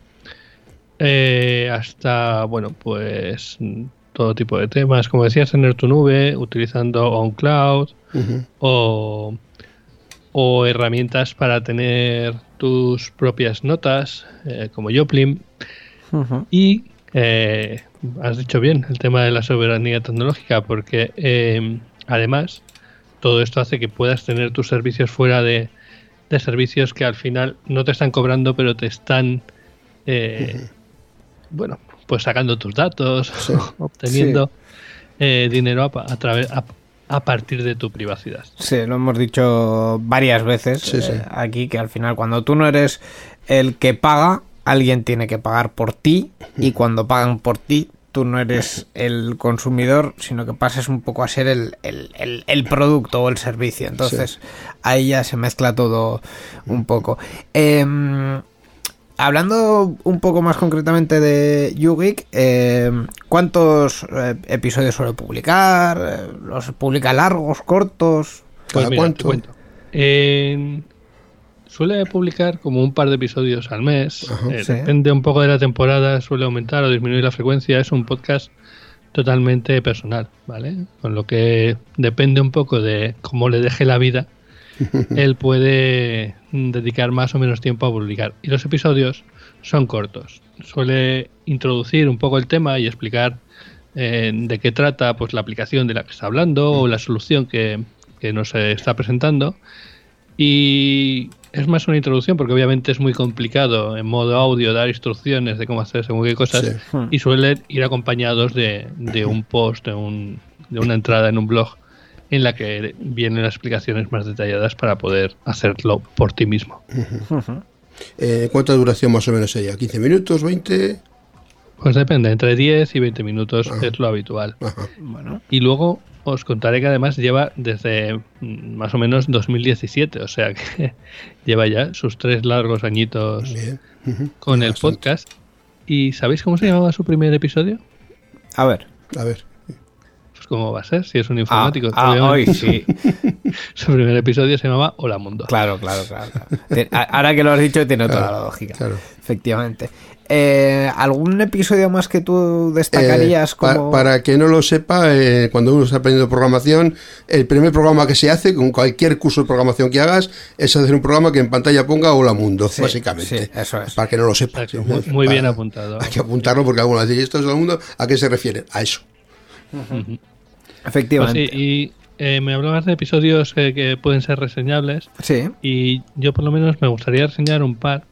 Speaker 6: eh, hasta, bueno, pues todo tipo de temas. Como decías, tener tu nube utilizando OnCloud o, o herramientas para tener tus propias notas, eh, como Joplin. Y eh, has dicho bien el tema de la soberanía tecnológica, porque eh, además todo esto hace que puedas tener tus servicios fuera de, de servicios que al final no te están cobrando, pero te están, eh, bueno, pues sacando tus datos, obteniendo dinero a través a, a partir de tu privacidad.
Speaker 1: Sí, lo hemos dicho varias veces
Speaker 2: Sí, sí.
Speaker 1: eh, aquí, que al final cuando tú no eres el que paga, alguien tiene que pagar por ti y cuando pagan por ti, tú no eres el consumidor, sino que pasas un poco a ser el, el- el- el producto o el servicio. Entonces ahí ya se mezcla todo un poco. Em, Hablando un poco más concretamente de YouGeek, eh, ¿cuántos eh, episodios suele publicar? Eh, ¿Los publica largos, cortos?
Speaker 2: ¿Cada
Speaker 6: Pues
Speaker 2: cuánto?
Speaker 6: cuento. En- Suele publicar como un par de episodios al mes. Eh,
Speaker 1: Sí.
Speaker 6: Depende un poco de la temporada, suele aumentar o disminuir la frecuencia. Es un podcast totalmente personal, ¿vale? Con lo que depende un poco de cómo le deje la vida, él puede mm, dedicar más o menos tiempo a publicar. Y los episodios son cortos. Suele introducir un poco el tema y explicar eh, de qué trata pues la aplicación de la que está hablando o la solución que, que nos está presentando. Y es más una introducción porque obviamente es muy complicado en modo audio dar instrucciones de cómo hacer según qué cosas
Speaker 2: Sí.
Speaker 6: y suelen ir acompañados de, de un post, de, un- de una entrada en un blog en la que vienen las explicaciones más detalladas para poder hacerlo por ti mismo.
Speaker 2: Eh, ¿Cuánta duración más o menos sería? ¿15 minutos? ¿20?
Speaker 6: Pues depende, entre 10 y 20 minutos es lo habitual.
Speaker 2: Ajá.
Speaker 1: Bueno,
Speaker 6: Y luego os contaré que además lleva desde mm, más o menos 2017, o sea que lleva ya sus tres largos añitos con el
Speaker 2: Bastante.
Speaker 6: podcast. ¿Y sabéis cómo se llamaba su primer episodio?
Speaker 1: a ver.
Speaker 2: A ver.
Speaker 6: Cómo va a ser, si es un
Speaker 1: Ah,
Speaker 6: informático.
Speaker 1: ah, hoy sí.
Speaker 6: Su primer episodio se llamaba Hola Mundo.
Speaker 1: Claro, claro, claro. claro. Ahora que lo has dicho, tiene toda
Speaker 2: Claro,
Speaker 1: la lógica.
Speaker 2: claro.
Speaker 1: Efectivamente. Eh, ¿Algún episodio más que tú destacarías
Speaker 2: Eh,
Speaker 1: como.?
Speaker 2: para que no lo sepa, eh, cuando uno está aprendiendo programación, el primer programa que se hace con cualquier curso de programación que hagas es hacer un programa que en pantalla ponga Hola Mundo,
Speaker 1: Sí,
Speaker 2: básicamente.
Speaker 1: sí, eso es.
Speaker 2: Para que no lo sepa.
Speaker 6: Exacto, muy, muy bien apuntado.
Speaker 2: Hay que apuntarlo porque algunos dicen, ¿esto es Hola Mundo? ¿A qué se refiere? A eso.
Speaker 6: Pues
Speaker 1: Efectivamente.
Speaker 6: sí, y eh, me hablabas de episodios eh, que pueden ser reseñables
Speaker 1: sí.
Speaker 6: y yo por lo menos me gustaría reseñar un par.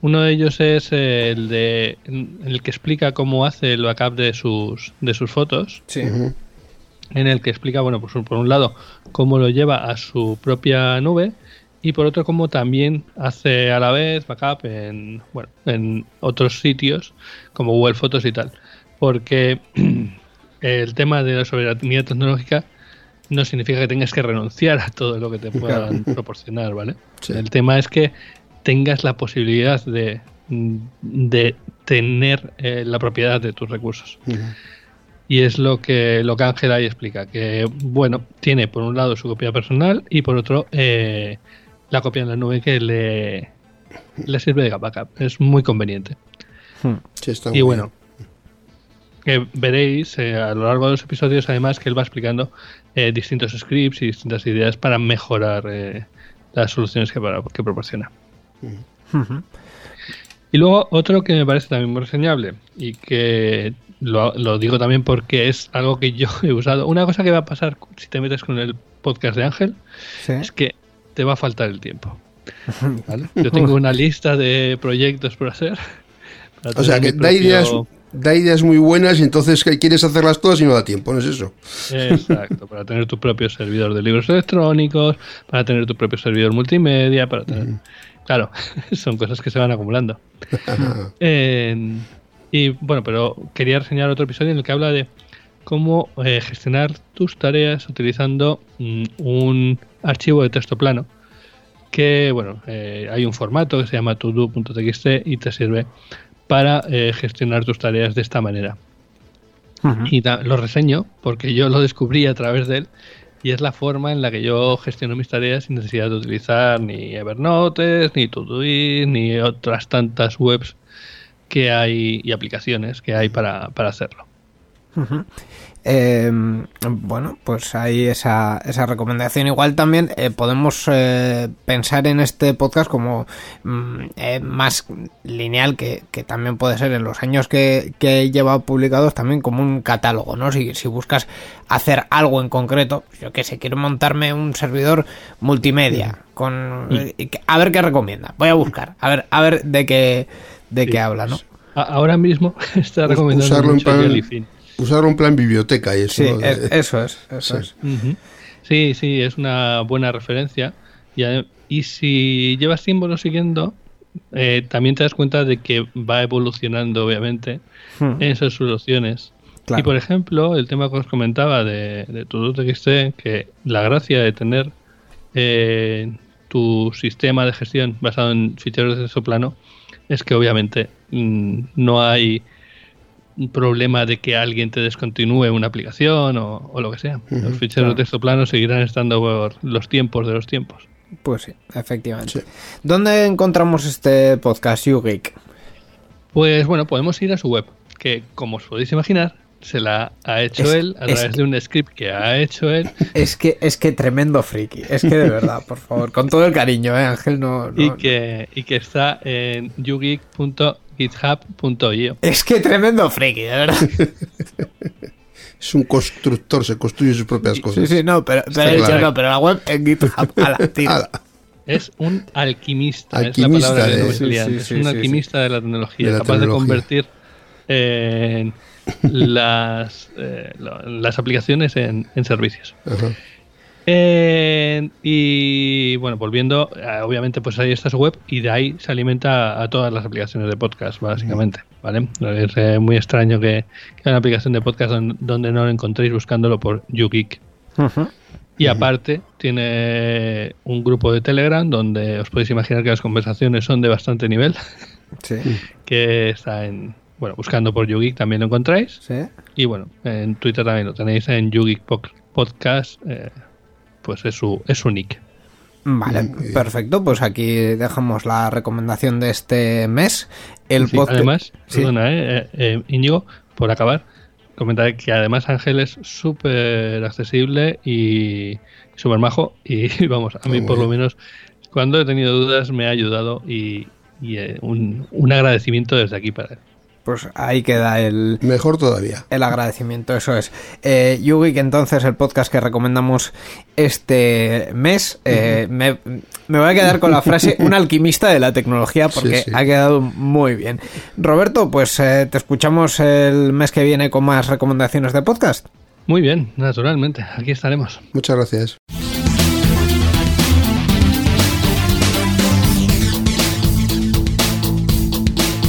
Speaker 6: Uno de ellos es eh, el de el que explica cómo hace el backup de sus de sus fotos,
Speaker 1: Sí.
Speaker 6: en el que explica, bueno, pues por un lado cómo lo lleva a su propia nube y por otro cómo también hace a la vez backup en bueno, en otros sitios como Google Fotos y tal, porque el tema de la soberanía tecnológica no significa que tengas que renunciar a todo lo que te puedan proporcionar, ¿vale?
Speaker 2: Sí.
Speaker 6: El tema es que tengas la posibilidad de, de tener eh, la propiedad de tus recursos. Y es lo que, lo que Ángel ahí explica, que bueno, tiene por un lado su copia personal y por otro eh, la copia en la nube que le, le sirve de backup. Es muy conveniente.
Speaker 2: Sí, está
Speaker 6: Y
Speaker 2: muy
Speaker 6: bueno, que veréis eh, a lo largo de los episodios además que él va explicando eh, distintos scripts y distintas ideas para mejorar eh, las soluciones que, para- que proporciona. Y luego otro que me parece también muy reseñable y que lo, lo digo también porque es algo que yo he usado. Una cosa que va a pasar si te metes con el podcast de Ángel
Speaker 1: Sí.
Speaker 6: es que te va a faltar el tiempo. ¿vale? Yo tengo una lista de proyectos por hacer.
Speaker 2: O sea, que da
Speaker 6: propio-
Speaker 2: ideas, da ideas muy buenas y entonces quieres hacerlas todas y no da tiempo, ¿no es eso?
Speaker 6: Exacto, para tener tu propio servidor de libros electrónicos, para tener tu propio servidor multimedia, para tener... Claro, son cosas que se van acumulando. Eh, y bueno, pero quería reseñar otro episodio en el que habla de cómo eh, gestionar tus tareas utilizando mm, un archivo de texto plano que, bueno, eh, hay un formato que se llama todo.txt y te sirve para eh, gestionar tus tareas de esta manera. Y da- lo reseño porque yo lo descubrí a través de él y es la forma en la que yo gestiono mis tareas sin necesidad de utilizar ni Evernote, ni Todoist, ni otras tantas webs que hay y aplicaciones que hay para, para hacerlo.
Speaker 1: Eh, bueno, pues ahí esa, esa recomendación. Igual también eh, podemos eh, pensar en este podcast como mm, eh, más lineal que, que también puede ser en los años que, que he llevado publicados también como un catálogo, ¿no? Si, si buscas hacer algo en concreto, yo que sé, quiero montarme un servidor multimedia con que- a ver qué recomienda. Voy a buscar, a ver, a ver de qué de qué habla, ¿no?
Speaker 6: Ahora mismo está recomendando
Speaker 2: Usarlo en. Usarlo en plan biblioteca y eso.
Speaker 1: Sí,
Speaker 2: ¿no?
Speaker 1: es- eso es, eso
Speaker 2: Sí.
Speaker 1: es.
Speaker 6: Sí, sí, es una buena referencia. Y, y si llevas tiempo siguiendo, eh, también te das cuenta de que va evolucionando, obviamente,
Speaker 1: Hmm.
Speaker 6: en esas soluciones.
Speaker 1: Claro.
Speaker 6: Y por ejemplo, el tema que os comentaba de, de TodoTXT, que la gracia de tener eh, tu sistema de gestión basado en ficheros de texto plano es que obviamente mm, no hay un problema de que alguien te descontinúe una aplicación o, o lo que sea. Los ficheros de texto plano seguirán estando por los tiempos de los tiempos.
Speaker 1: Pues sí, efectivamente.
Speaker 2: Sí.
Speaker 1: ¿Dónde encontramos este podcast, YouGeek?
Speaker 6: Pues bueno, podemos ir a su web, que como os podéis imaginar, se la ha hecho
Speaker 1: Es-
Speaker 6: él a través de un script que ha hecho él
Speaker 1: Es que, es que tremendo friki. Es que de verdad, por favor, con todo el cariño, ¿eh, Ángel? No, no-
Speaker 6: y, que, y que está en ugeek.github.io.
Speaker 1: Es que tremendo friki, de verdad.
Speaker 2: Es un constructor, se construye sus propias
Speaker 1: Sí,
Speaker 2: cosas.
Speaker 1: sí, no, pero, pero,
Speaker 2: Está
Speaker 1: yo
Speaker 2: claro.
Speaker 1: no, pero la web en GitHub. Ala, tira.
Speaker 2: Ala,
Speaker 6: Es un alquimista,
Speaker 2: Alquimista
Speaker 6: es la palabra
Speaker 2: de-
Speaker 1: Sí, sí, sí,
Speaker 6: Es un
Speaker 1: sí,
Speaker 6: alquimista de la tecnología,
Speaker 2: De la
Speaker 6: capaz
Speaker 2: tecnología.
Speaker 6: de convertir eh, las, eh, las aplicaciones en, en servicios.
Speaker 2: ajá.
Speaker 6: Eh, y bueno, volviendo, eh, obviamente pues ahí está su web y de ahí se alimenta a todas las aplicaciones de podcast, básicamente, ¿vale? Es eh, muy extraño que, que haya una aplicación de podcast don- donde no lo encontréis buscándolo por YouGeek.
Speaker 1: Ujú.
Speaker 6: Y aparte tiene un grupo de Telegram donde os podéis imaginar que las conversaciones son de bastante nivel,
Speaker 1: Sí,
Speaker 6: que está en, bueno, buscando por YouGeek también lo encontráis.
Speaker 1: sí.
Speaker 6: Y bueno, en Twitter también lo tenéis en YouGeek Podcast, eh, pues es su, es su nick.
Speaker 1: Vale, perfecto. Pues aquí dejamos la recomendación de este mes. El
Speaker 6: Sí,
Speaker 1: podcast.
Speaker 6: además,
Speaker 1: Sí.
Speaker 6: perdona, eh, eh, eh, Íñigo, por acabar, comentaré que además Ángel es súper accesible y súper majo. Y vamos, a mí por lo menos, cuando he tenido dudas, me ha ayudado y, y, eh, un, un agradecimiento desde aquí para él.
Speaker 1: Pues ahí queda el,
Speaker 2: Mejor todavía.
Speaker 1: El agradecimiento, eso es. Eh, YouGeek, entonces, el podcast que recomendamos este mes. eh, me, me voy a quedar con la frase un alquimista de la tecnología porque
Speaker 2: Sí, sí.
Speaker 1: ha quedado muy bien. Roberto, pues eh, te escuchamos el mes que viene con más recomendaciones de podcast.
Speaker 6: Muy bien, naturalmente, aquí estaremos.
Speaker 2: Muchas gracias.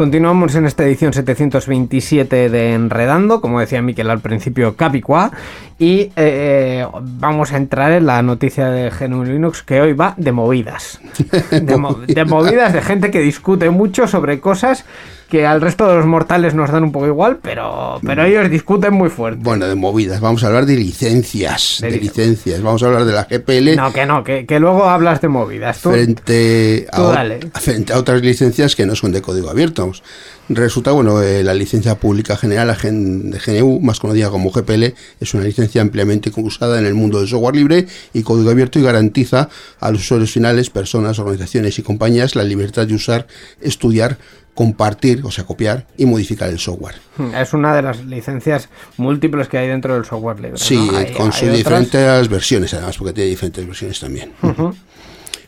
Speaker 1: Continuamos en esta edición 727 de Enredando, como decía Miquel al principio, Capicua, y eh, vamos a entrar en la noticia de GNU Linux que hoy va de movidas. De, mo- de movidas de gente que discute mucho sobre cosas que al resto de los mortales nos dan un poco igual, pero, pero ellos discuten muy fuerte.
Speaker 2: Bueno, de movidas. Vamos a hablar de licencias.
Speaker 1: De
Speaker 2: De,
Speaker 1: lic-
Speaker 2: licencias. Vamos a hablar de la GPL
Speaker 1: No, que no, que, que luego hablas de movidas. Tú,
Speaker 2: frente, a,
Speaker 1: tú
Speaker 2: o-
Speaker 1: dale.
Speaker 2: frente a otras licencias que no son de código abierto. Resulta, bueno, eh, la licencia pública general de GNU, más conocida como GPL, es una licencia ampliamente usada en el mundo del software libre y código abierto y garantiza a los usuarios finales, personas, organizaciones y compañías la libertad de usar, estudiar, compartir, o sea, copiar y modificar el software.
Speaker 1: Es una de las licencias múltiples que hay dentro del software libre.
Speaker 2: Sí,
Speaker 1: ¿no? Hay-
Speaker 2: con
Speaker 1: hay
Speaker 2: sus
Speaker 1: otras-
Speaker 2: diferentes versiones, además, porque tiene diferentes versiones también.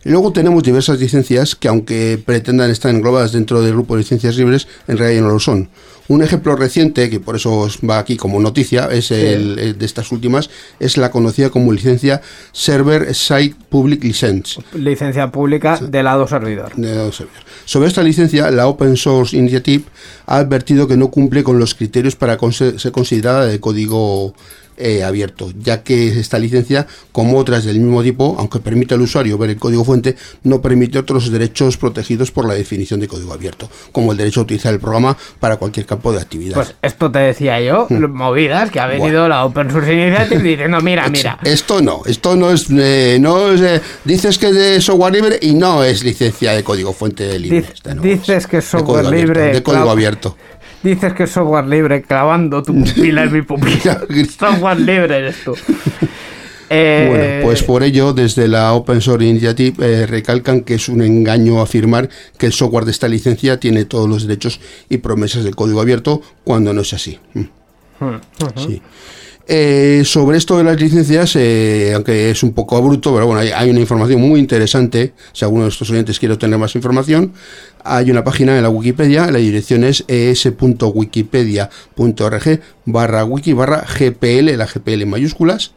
Speaker 2: Y luego tenemos diversas licencias que, aunque pretendan estar englobadas dentro del grupo de licencias libres, en realidad no lo son. Un ejemplo reciente, que por eso va aquí como noticia, es el, el de estas últimas, es la conocida como licencia Server Side Public License.
Speaker 1: Licencia pública de lado servidor.
Speaker 2: de los servidores. Sobre esta licencia, la Open Source Initiative ha advertido que no cumple con los criterios para ser considerada de código eh, abierto, ya que esta licencia, como otras del mismo tipo, aunque permite al usuario ver el código fuente, no permite otros derechos protegidos por la definición de código abierto, como el derecho a utilizar el programa para cualquier campo de actividad.
Speaker 1: Pues esto te decía yo, movidas, que ha venido
Speaker 2: Bueno.
Speaker 1: la Open Source Initiative diciendo, mira, mira.
Speaker 2: Esto no, esto no es, eh, no es, eh, dices que es de software libre y no es licencia de código fuente libre.
Speaker 1: Dic-
Speaker 2: esta no
Speaker 1: dices que es
Speaker 2: de
Speaker 1: software
Speaker 2: abierto,
Speaker 1: libre,
Speaker 2: de código abierto.
Speaker 1: Dices que es software libre clavando tu pupila en mi pupila. software libre eres tú. Eh,
Speaker 2: Bueno, pues por ello, desde la Open Source Initiative eh, recalcan que es un engaño afirmar que el software de esta licencia tiene todos los derechos y promesas del código abierto cuando no es así. Mm. Sí. Eh, sobre esto de las licencias, eh, aunque es un poco abrupto, pero bueno, hay, hay una información muy interesante. Si alguno de estos oyentes quiere obtener más información, hay una página en la Wikipedia, la dirección es es.wikipedia.org barra wiki barra GPL, la GPL en mayúsculas.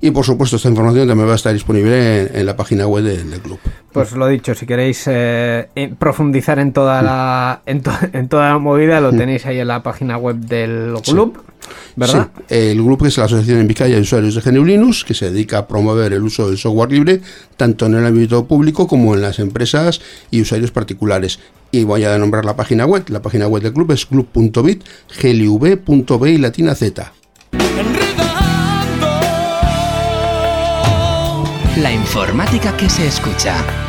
Speaker 2: Y por supuesto, esta información también va a estar disponible en, en la página web del, del club.
Speaker 1: Pues lo dicho, si queréis eh, profundizar en toda la en, to- en toda la movida, lo tenéis ahí en la página web del club, ¿verdad?
Speaker 2: Sí, el grupo es la Asociación en Vizcaya de Usuarios de GNU Linux, que se dedica a promover el uso del software libre, tanto en el ámbito público como en las empresas y usuarios particulares. Y voy a nombrar la página web. La página web del club es club.bit, glv.b y latina z.
Speaker 5: La informática que se escucha.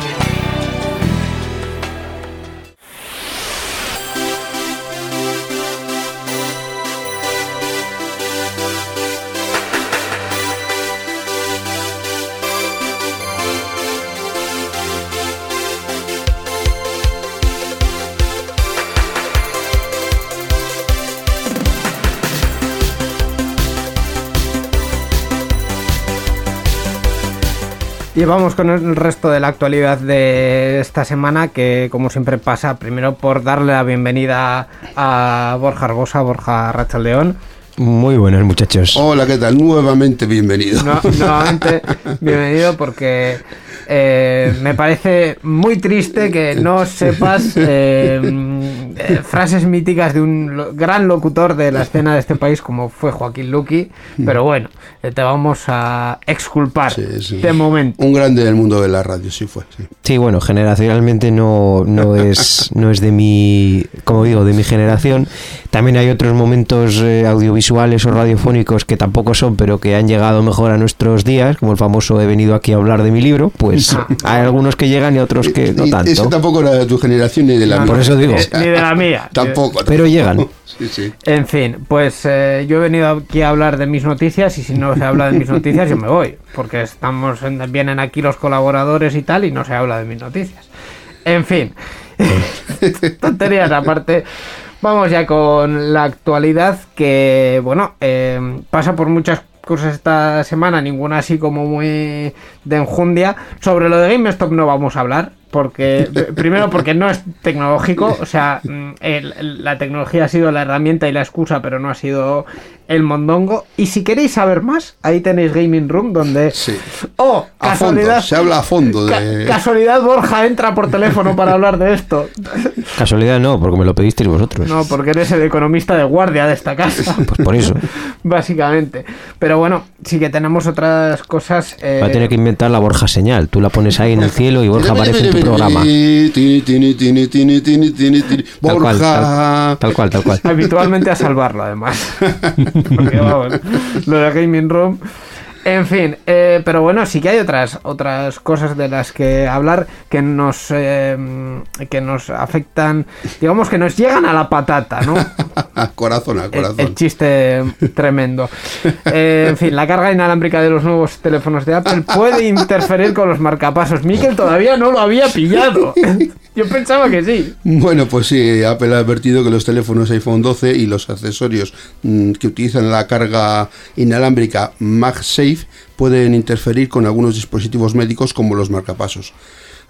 Speaker 1: Y vamos con el resto de la actualidad de esta semana, que como siempre pasa, primero por darle la bienvenida a Borja Arbosa, Borja Rachaldeón.
Speaker 7: Muy buenos muchachos.
Speaker 2: Hola, ¿qué tal? Nuevamente bienvenido.
Speaker 1: No- nuevamente, bienvenido porque eh, me parece muy triste que no sepas eh, eh, frases míticas de un lo- gran locutor de la escena de este país como fue Joaquín Luqui, pero bueno, eh, te vamos a exculpar
Speaker 2: Sí, sí.
Speaker 1: de momento.
Speaker 2: Un grande del mundo de la radio, sí fue. sí.
Speaker 7: Sí, bueno, generacionalmente no, no es no es de mi, como digo, de mi generación. También hay otros momentos eh, audiovisuales o radiofónicos que tampoco son, pero que han llegado mejor a nuestros días, como el famoso he venido aquí a hablar de mi libro. Pues hay algunos que llegan y otros que no tanto.
Speaker 2: tampoco era de tu generación ni de la
Speaker 1: No,
Speaker 2: mía.
Speaker 7: Por eso digo.
Speaker 1: Ni, ni de la mía.
Speaker 2: Tampoco.
Speaker 7: Pero llegan.
Speaker 2: Sí, sí.
Speaker 1: En fin, pues eh, yo he venido aquí a hablar de mis noticias y si no se habla de mis noticias yo me voy, porque estamos en- vienen aquí los colaboradores y tal y no se habla de mis noticias. En fin, tonterías aparte, vamos ya con la actualidad que, bueno, eh, pasa por muchas cosas esta semana, ninguna así como muy de enjundia. Sobre lo de GameStop no vamos a hablar, porque primero porque no es tecnológico, o sea, mm, la tecnología ha sido la herramienta y la excusa, pero no ha sido el mondongo. Y si queréis saber más, ahí tenéis Gaming Room, donde...
Speaker 2: Sí.
Speaker 1: ¡Oh!
Speaker 2: A fondo,
Speaker 1: Casualidad.
Speaker 2: se habla a fondo
Speaker 1: ca-
Speaker 2: de...
Speaker 1: casualidad Borja entra por teléfono para hablar de esto.
Speaker 7: Casualidad no, porque me lo pedisteis vosotros.
Speaker 1: No, porque eres el economista de guardia de esta casa.
Speaker 7: Pues por eso.
Speaker 1: Básicamente. Pero bueno, sí que tenemos otras cosas. eh,
Speaker 7: Va a tener que inventar la Borja señal. Tú la pones ahí en el cielo y Borja aparece en tu programa. Tal cual,
Speaker 2: Borja.
Speaker 7: tal, tal cual, tal cual.
Speaker 1: habitualmente a salvarlo, además. Porque vamos, lo de Gaming Room. En fin, eh, pero bueno, sí que hay otras otras cosas de las que hablar que nos eh, que nos afectan, digamos que nos llegan a la patata, ¿no?
Speaker 2: A corazón, a
Speaker 1: El,
Speaker 2: corazón.
Speaker 1: el chiste tremendo. Eh, en fin, la carga inalámbrica de los nuevos teléfonos de Apple puede interferir con los marcapasos. Mikel todavía no lo había pillado. Yo pensaba que sí.
Speaker 2: Bueno, pues sí, Apple ha advertido que los teléfonos iPhone 12 y los accesorios mm, que utilizan la carga inalámbrica MagSafe pueden interferir con algunos dispositivos médicos como los marcapasos.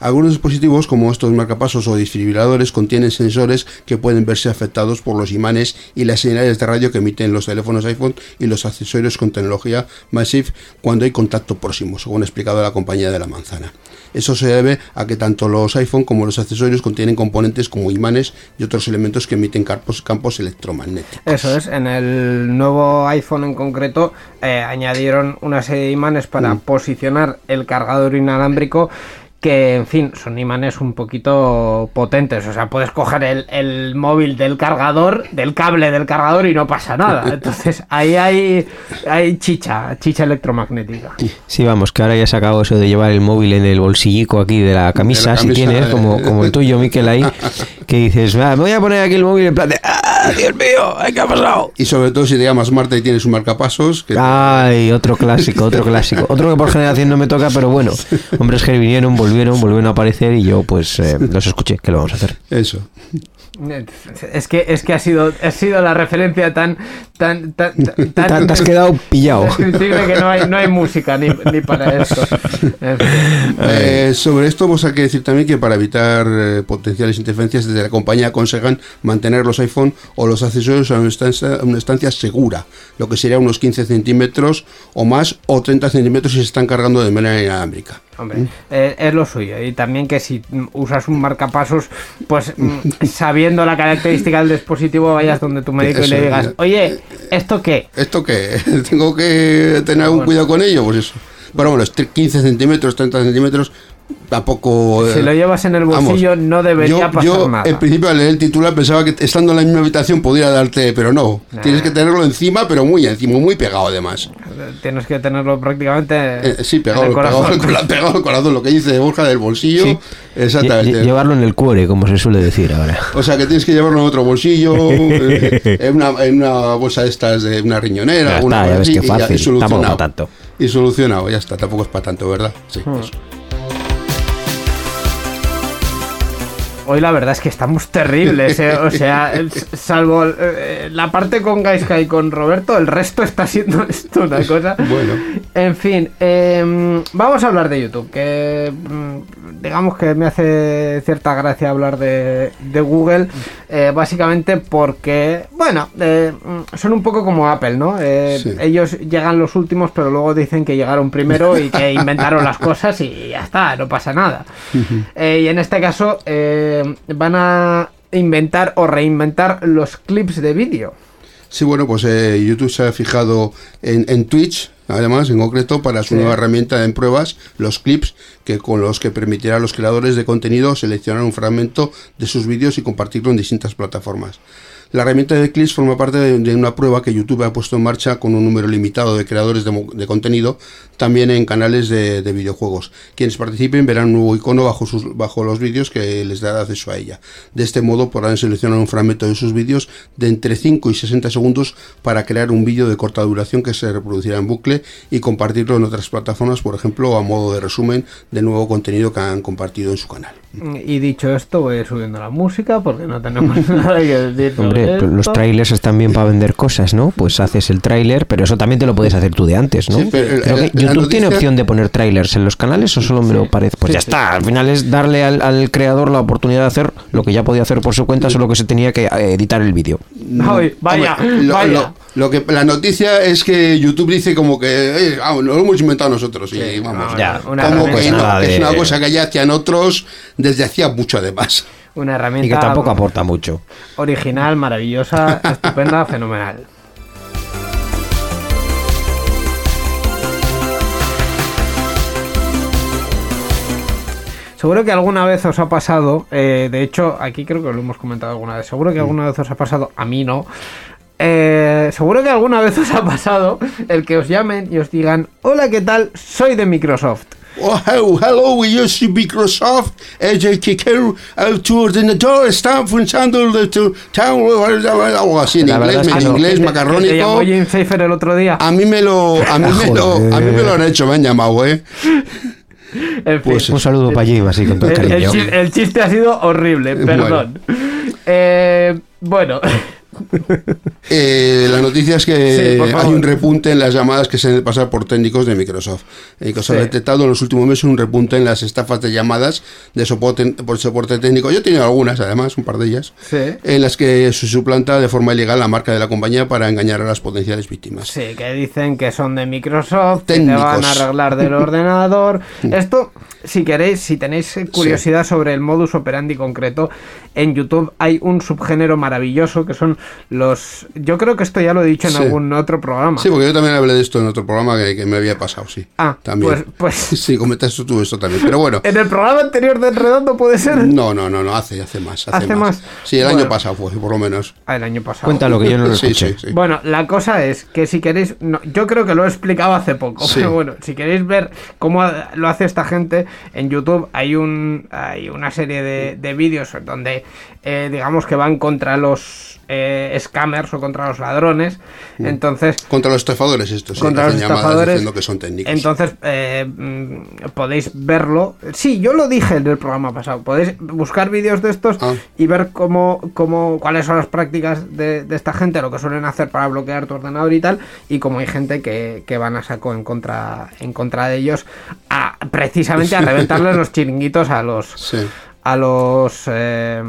Speaker 2: Algunos dispositivos como estos marcapasos o desfibriladores contienen sensores que pueden verse afectados por los imanes y las señales de radio que emiten los teléfonos iPhone y los accesorios con tecnología MagSafe cuando hay contacto próximo, según ha explicado la compañía de la manzana. Eso se debe a que tanto los iPhone como los accesorios contienen componentes como imanes y otros elementos que emiten campos, campos electromagnéticos.
Speaker 1: Eso es, en el nuevo iPhone en concreto eh, añadieron una serie de imanes para posicionar el cargador inalámbrico que, en fin, son imanes un poquito potentes. O sea, puedes coger el, el móvil del cargador, del cable del cargador y no pasa nada. Entonces, ahí hay, hay chicha, chicha electromagnética.
Speaker 7: Sí, vamos, que ahora ya se acabó eso de llevar el móvil en el bolsillico aquí de la camisa,
Speaker 2: De la
Speaker 7: si
Speaker 2: camisa,
Speaker 7: tienes,
Speaker 2: eh.
Speaker 7: como, como el tuyo, Miquel, ahí, que dices, "Va, me voy a poner aquí el móvil en plan de, ¡ah, Dios mío! ¿Qué ha pasado?
Speaker 2: Y sobre todo si te llamas Marta y tienes un marcapasos, que
Speaker 7: Ay, otro clásico, otro clásico. Otro que por generación no me toca, pero bueno, hombres que vinieron, volvieron, volvieron a aparecer y yo pues eh, los escuché. ¿Qué lo vamos a hacer?
Speaker 2: eso.
Speaker 1: Es que, es que ha sido, ha sido la referencia tan, tan, tan, tan,
Speaker 7: Te, te has quedado pillado.
Speaker 1: que no hay, no hay música ni, ni para esto. Fin.
Speaker 2: Eh, sobre esto, pues hay que decir también que para evitar eh, potenciales interferencias, desde la compañía aconsejan mantener los iPhone o los accesorios a una estancia, a una estancia segura, lo que sería unos 15 centímetros o más, o 30 centímetros si se están cargando de manera inalámbrica.
Speaker 1: Hombre, eh, es lo suyo. Y también que si usas un marcapasos, pues mm, sabiendo la característica del dispositivo, vayas donde tu médico y
Speaker 2: Eso,
Speaker 1: le digas, oye, ¿esto qué?
Speaker 2: ¿Esto qué? ¿Tengo que tener algún cuidado con ello? Pues eso. Pero bueno, es tre- 15 centímetros, 30 centímetros, tampoco...
Speaker 1: Si
Speaker 2: eh,
Speaker 1: lo llevas en el
Speaker 2: vamos,
Speaker 1: bolsillo, no debería
Speaker 2: yo,
Speaker 1: pasar
Speaker 2: yo,
Speaker 1: nada.
Speaker 2: en principio al leer el titular pensaba que estando en la misma habitación podría darte, pero no. Tienes que tenerlo encima, pero muy encima, muy pegado además.
Speaker 1: Tienes que tenerlo prácticamente
Speaker 2: Eh, sí, pegado,
Speaker 1: en el
Speaker 2: pegado,
Speaker 1: corazón.
Speaker 2: pegado al corazón, lo que dice Borja del bolsillo.
Speaker 7: Sí.
Speaker 2: Exactamente.
Speaker 7: Lle- Llevarlo en el cuore, como se suele decir ahora.
Speaker 2: O sea que tienes que llevarlo en otro bolsillo, eh, en, una, en una bolsa de estas de una riñonera.
Speaker 7: Ya
Speaker 2: una
Speaker 7: está, ya ves
Speaker 2: así,
Speaker 7: qué
Speaker 2: y ya-
Speaker 7: fácil,
Speaker 2: y solucionado.
Speaker 7: tampoco para tanto.
Speaker 2: Y solucionado, ya está, tampoco es para tanto, ¿verdad? Sí,
Speaker 1: Hmm.
Speaker 2: eso.
Speaker 1: Hoy la verdad es que estamos terribles, eh, o sea, salvo eh, la parte con Gaiska y con Roberto, el resto está siendo esto una cosa.
Speaker 2: Bueno.
Speaker 1: En fin, em, vamos a hablar de YouTube, que mm, digamos que me hace cierta gracia hablar de, de Google, eh, básicamente porque, bueno, mm, son un poco como Apple, ¿no?
Speaker 2: Sí.
Speaker 1: Ellos llegan los últimos, pero luego dicen que llegaron primero y que inventaron las cosas y ya está, no pasa nada. Y en este caso eh, van a inventar o reinventar los clips de vídeo.
Speaker 2: Sí, bueno, pues eh, YouTube se ha fijado en, en Twitch, además, en concreto, para su
Speaker 1: Sí.
Speaker 2: nueva herramienta en pruebas, los clips, que con los que permitirá a los creadores de contenido seleccionar un fragmento de sus vídeos y compartirlo en distintas plataformas. La herramienta de clips forma parte de, de una prueba que YouTube ha puesto en marcha con un número limitado de creadores de, mo- de contenido, también en canales de, de videojuegos. Quienes participen verán un nuevo icono bajo, sus, bajo los vídeos que les dará acceso a ella. De este modo podrán seleccionar un fragmento de sus vídeos de entre 5 y 60 segundos para crear un vídeo de corta duración que se reproducirá en bucle y compartirlo en otras plataformas, por ejemplo, a modo de resumen de nuevo contenido que han compartido en su canal.
Speaker 1: Y dicho esto, voy a ir subiendo la música porque no tenemos nada que decir.
Speaker 7: Hombre,
Speaker 1: esto.
Speaker 7: los trailers están bien para vender cosas, ¿no? Pues haces el tráiler, pero eso también te lo puedes hacer tú de antes, ¿no?
Speaker 2: Sí, pero
Speaker 7: Creo
Speaker 2: la-
Speaker 7: que
Speaker 2: la
Speaker 7: YouTube tiene opción de poner trailers en los canales o solo me lo parece. Pues ya está, al final es darle al, al creador la oportunidad de hacer lo que ya podía hacer por su cuenta, solo que se tenía que eh, editar el vídeo.
Speaker 1: Ay, vaya,
Speaker 2: Hombre, lo,
Speaker 1: vaya.
Speaker 2: lo- lo que la noticia es que YouTube dice como que eh, ah, lo hemos inventado nosotros y vamos
Speaker 1: no,
Speaker 7: Ya,
Speaker 1: una
Speaker 2: como
Speaker 1: herramienta-
Speaker 2: que no, es una cosa que ya hacían otros desde hacía mucho además
Speaker 1: Una
Speaker 7: Y
Speaker 1: herramienta
Speaker 7: que tampoco aporta mucho.
Speaker 1: original, maravillosa, estupenda, fenomenal. Seguro que alguna vez os ha pasado, eh, de hecho, aquí creo que lo hemos comentado alguna vez, seguro que alguna vez os ha pasado, a mí no, eh, seguro que alguna vez os ha pasado el que os llamen y os digan, hola, ¿qué tal? Soy de Microsoft.
Speaker 2: Oh, hello, hello, we use Microsoft as a kicker uh, tu ordenador está funcionando de tu town, algo así en inglés,
Speaker 7: es que
Speaker 2: en
Speaker 7: no.
Speaker 2: inglés
Speaker 1: Que te- que te
Speaker 2: macarrónico.
Speaker 1: llamó Jim Seifer el otro día.
Speaker 2: A mí me lo, a mí me lo, a mí me lo han hecho, me han llamado, eh.
Speaker 1: En fin.
Speaker 2: Pues
Speaker 7: Un saludo para Jim, así con todo el
Speaker 1: El, el
Speaker 7: cariño.
Speaker 1: chi- el chiste ha sido horrible,
Speaker 2: Bueno.
Speaker 1: perdón. Eh, bueno,
Speaker 2: Eh, la noticia es que hay un repunte en las llamadas que se han de pasar por técnicos de Microsoft. Microsoft
Speaker 1: Sí.
Speaker 2: ha detectado en los últimos meses un repunte en las estafas de llamadas de soporte, por soporte técnico. Yo he tenido algunas, además, un par de ellas,
Speaker 1: sí.
Speaker 2: en las que se suplanta de forma ilegal la marca de la compañía para engañar a las potenciales víctimas.
Speaker 1: Sí, que dicen que son de Microsoft, que te
Speaker 2: Técnicos.
Speaker 1: van a arreglar del ordenador. Esto, si queréis, si tenéis curiosidad sobre el modus operandi concreto, en YouTube hay un subgénero maravilloso que son los... Yo creo que esto ya lo he dicho en
Speaker 2: Sí.
Speaker 1: algún otro programa.
Speaker 2: Sí, porque yo también hablé de esto en otro programa que, que me había pasado, sí.
Speaker 1: Ah,
Speaker 2: también.
Speaker 1: pues- pues-
Speaker 2: Sí, comentaste tú esto también. Pero bueno.
Speaker 1: En el programa anterior de Redondo puede ser...
Speaker 2: No, no, no, no, hace, hace más. Hace,
Speaker 1: Hace
Speaker 2: más.
Speaker 1: más.
Speaker 2: Sí, el
Speaker 1: Bueno.
Speaker 2: año pasado fue, por lo menos.
Speaker 1: Ah, el año pasado.
Speaker 7: Cuéntalo, que yo no lo
Speaker 2: Sí,
Speaker 7: escuché.
Speaker 2: sí, sí.
Speaker 1: Bueno, la cosa es que si queréis, no, yo creo que lo he explicado hace poco,
Speaker 2: Sí.
Speaker 1: pero bueno, si queréis ver cómo lo hace esta gente en YouTube, hay un hay una serie de, de vídeos donde eh, digamos que van contra los eh, scammers o contra los ladrones, entonces
Speaker 2: Contra los estafadores estos,
Speaker 1: contra los estafadores.
Speaker 2: diciendo que son técnicos.
Speaker 1: Entonces, eh, mm, podéis verlo. Sí, yo lo dije en el programa pasado. Podéis buscar vídeos de estos
Speaker 2: Ah.
Speaker 1: y ver cómo, cómo, cuáles son las prácticas de, de esta gente, lo que suelen hacer para bloquear tu ordenador y tal, y cómo hay gente que, que van a saco en contra, en contra de ellos, a, precisamente a reventarles los chiringuitos a los
Speaker 2: Sí.
Speaker 1: a los eh,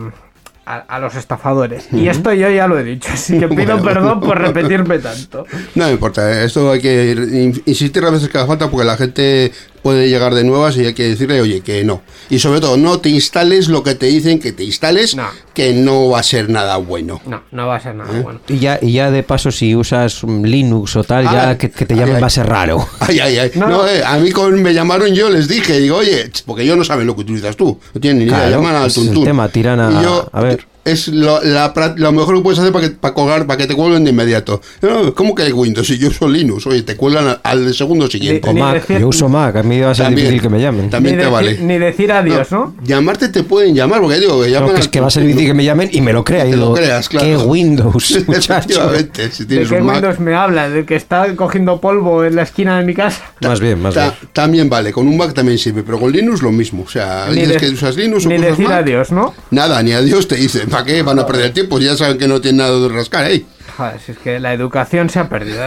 Speaker 1: a, a los estafadores. Y esto yo ya lo he dicho, así que pido
Speaker 2: Bueno.
Speaker 1: perdón por repetirme tanto.
Speaker 2: No me importa, esto hay que ir- in- insistir a veces que haga falta porque la gente puede llegar de nuevas y hay que decirle, oye, que no. Y sobre todo, no te instales lo que te dicen que te instales,
Speaker 1: No.
Speaker 2: que no va a ser nada bueno.
Speaker 1: No, no va a ser
Speaker 2: ¿Eh?
Speaker 1: nada bueno.
Speaker 7: Y ya, y ya de paso, si usas Linux o tal,
Speaker 2: Ah,
Speaker 7: ya que, que te llamen
Speaker 2: ay,
Speaker 7: va a ser raro.
Speaker 2: Ay, ay, ay.
Speaker 1: No,
Speaker 2: No,
Speaker 1: no.
Speaker 2: eh, a mí con, me llamaron yo les dije, digo, oye, porque ellos no saben lo que utilizas tú. No tienen ni idea, llaman al
Speaker 7: es el
Speaker 2: tuntún.
Speaker 7: tema, tiran a-
Speaker 2: yo,
Speaker 7: a ver.
Speaker 2: Es lo, la lo mejor que puedes hacer para que, para colgar, para que te cuelguen de inmediato. No, ¿Cómo que hay Windows? Si yo uso Linux, oye, te cuelgan al, al segundo siguiente.
Speaker 7: O
Speaker 1: Ni
Speaker 7: Mac,
Speaker 1: decir-
Speaker 7: yo uso Mac, a mí va a ser
Speaker 2: También.
Speaker 7: difícil que me llamen.
Speaker 2: También
Speaker 1: ni,
Speaker 2: te
Speaker 1: decir,
Speaker 2: vale.
Speaker 1: ni decir adiós, ¿no?
Speaker 2: Llamarte te pueden llamar, porque digo que llaman
Speaker 7: No, que es que va a ser difícil que me llamen y me lo crea. y
Speaker 2: Te lo
Speaker 7: digo,
Speaker 2: creas, claro.
Speaker 7: ¿Qué Windows, muchacho?
Speaker 2: Efectivamente, si
Speaker 1: ¿De
Speaker 2: tienes
Speaker 1: qué
Speaker 2: un Mac.
Speaker 1: Windows me habla? ¿De que está cogiendo polvo en la esquina de mi casa?
Speaker 7: Más bien, más
Speaker 2: Ta-
Speaker 7: bien.
Speaker 2: también vale, con un Mac también sirve, pero con Linux lo mismo. O sea,
Speaker 1: Ni
Speaker 2: dices
Speaker 1: de-
Speaker 2: que usas Linux o
Speaker 1: Ni decir
Speaker 2: Mac,
Speaker 1: adiós, ¿no?
Speaker 2: Nada, ni adiós te dicen. ¿Para qué van a perder tiempo? Ya saben que no tienen nada de rascar ahí.
Speaker 1: Joder, si es que la educación se ha perdido.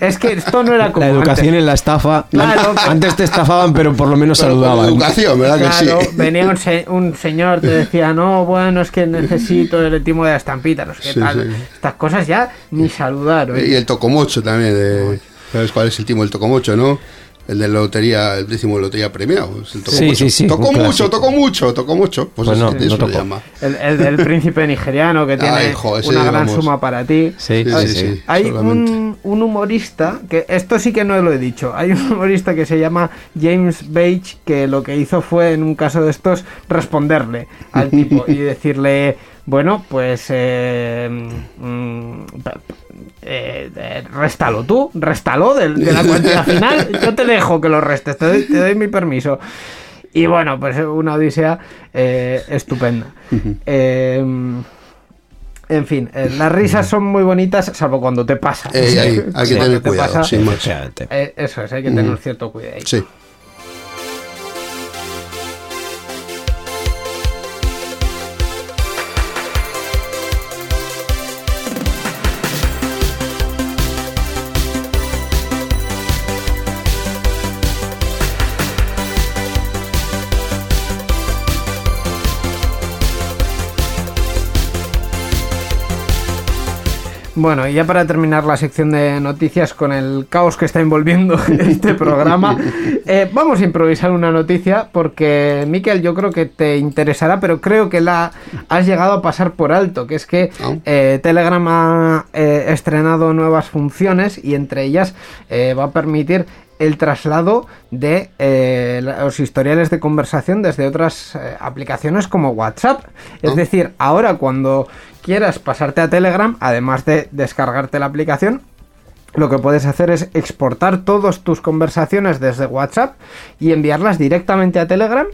Speaker 1: Es que esto no era como
Speaker 7: La educación
Speaker 1: antes.
Speaker 7: en la estafa.
Speaker 1: Claro.
Speaker 7: Antes te estafaban, pero por lo menos
Speaker 2: Pero
Speaker 7: saludaban.
Speaker 2: educación, ¿verdad
Speaker 1: Claro,
Speaker 2: que sí?
Speaker 1: venía un, se- un señor, te decía, no, bueno, es que necesito el timo de la estampita, no sé qué
Speaker 2: Sí,
Speaker 1: tal.
Speaker 2: sí.
Speaker 1: Estas cosas ya ni saludar. oye.
Speaker 2: Y el tocomocho también. De, ¿Sabes cuál es el timo del tocomocho, no? El de la lotería, el décimo de lotería premiado. El
Speaker 7: Sí,
Speaker 2: tocomocho.
Speaker 7: sí, sí,
Speaker 2: Tocó mucho,
Speaker 7: clásico.
Speaker 2: tocó mucho, tocó mucho. Pues,
Speaker 7: Pues no,
Speaker 2: eso,
Speaker 7: no tocó.
Speaker 2: llama.
Speaker 1: El, el del príncipe nigeriano que tiene
Speaker 2: Ay, jo, ese,
Speaker 1: una gran
Speaker 2: vamos.
Speaker 1: suma para ti.
Speaker 7: Sí,
Speaker 2: Sí,
Speaker 7: sí,
Speaker 2: sí,
Speaker 7: sí.
Speaker 2: sí.
Speaker 1: Hay un, un humorista, que esto sí que no lo he dicho, hay un humorista que se llama James Page que lo que hizo fue en un caso de estos responderle al tipo y decirle, bueno, pues eh, mm, eh, eh, réstalo tú, réstalo del- de, la cuantía final, yo te dejo que lo restes, te doy, te doy mi permiso. Y bueno, pues una odisea eh, estupenda. Eh, en fin, eh, las risas son muy bonitas, salvo cuando te pasa.
Speaker 2: Ey, ahí, hay que tener
Speaker 1: te
Speaker 2: cuidado,
Speaker 1: eh, eso es, hay que tener cierto cuidado.
Speaker 2: Sí.
Speaker 1: Bueno, y ya para terminar la sección de noticias con el caos que está envolviendo este programa, eh, vamos a improvisar una noticia porque, Miquel, yo creo que te interesará, pero creo que la has llegado a pasar por alto, que es que
Speaker 2: Ah.
Speaker 1: eh, Telegram ha eh, estrenado nuevas funciones y entre ellas va a permitir el traslado de eh, los historiales de conversación desde otras eh, aplicaciones como WhatsApp. Es
Speaker 2: Ah.
Speaker 1: decir, ahora cuando quieras pasarte a Telegram, además de descargarte la aplicación, lo que puedes hacer es exportar todas tus conversaciones desde WhatsApp y enviarlas directamente a Telegram.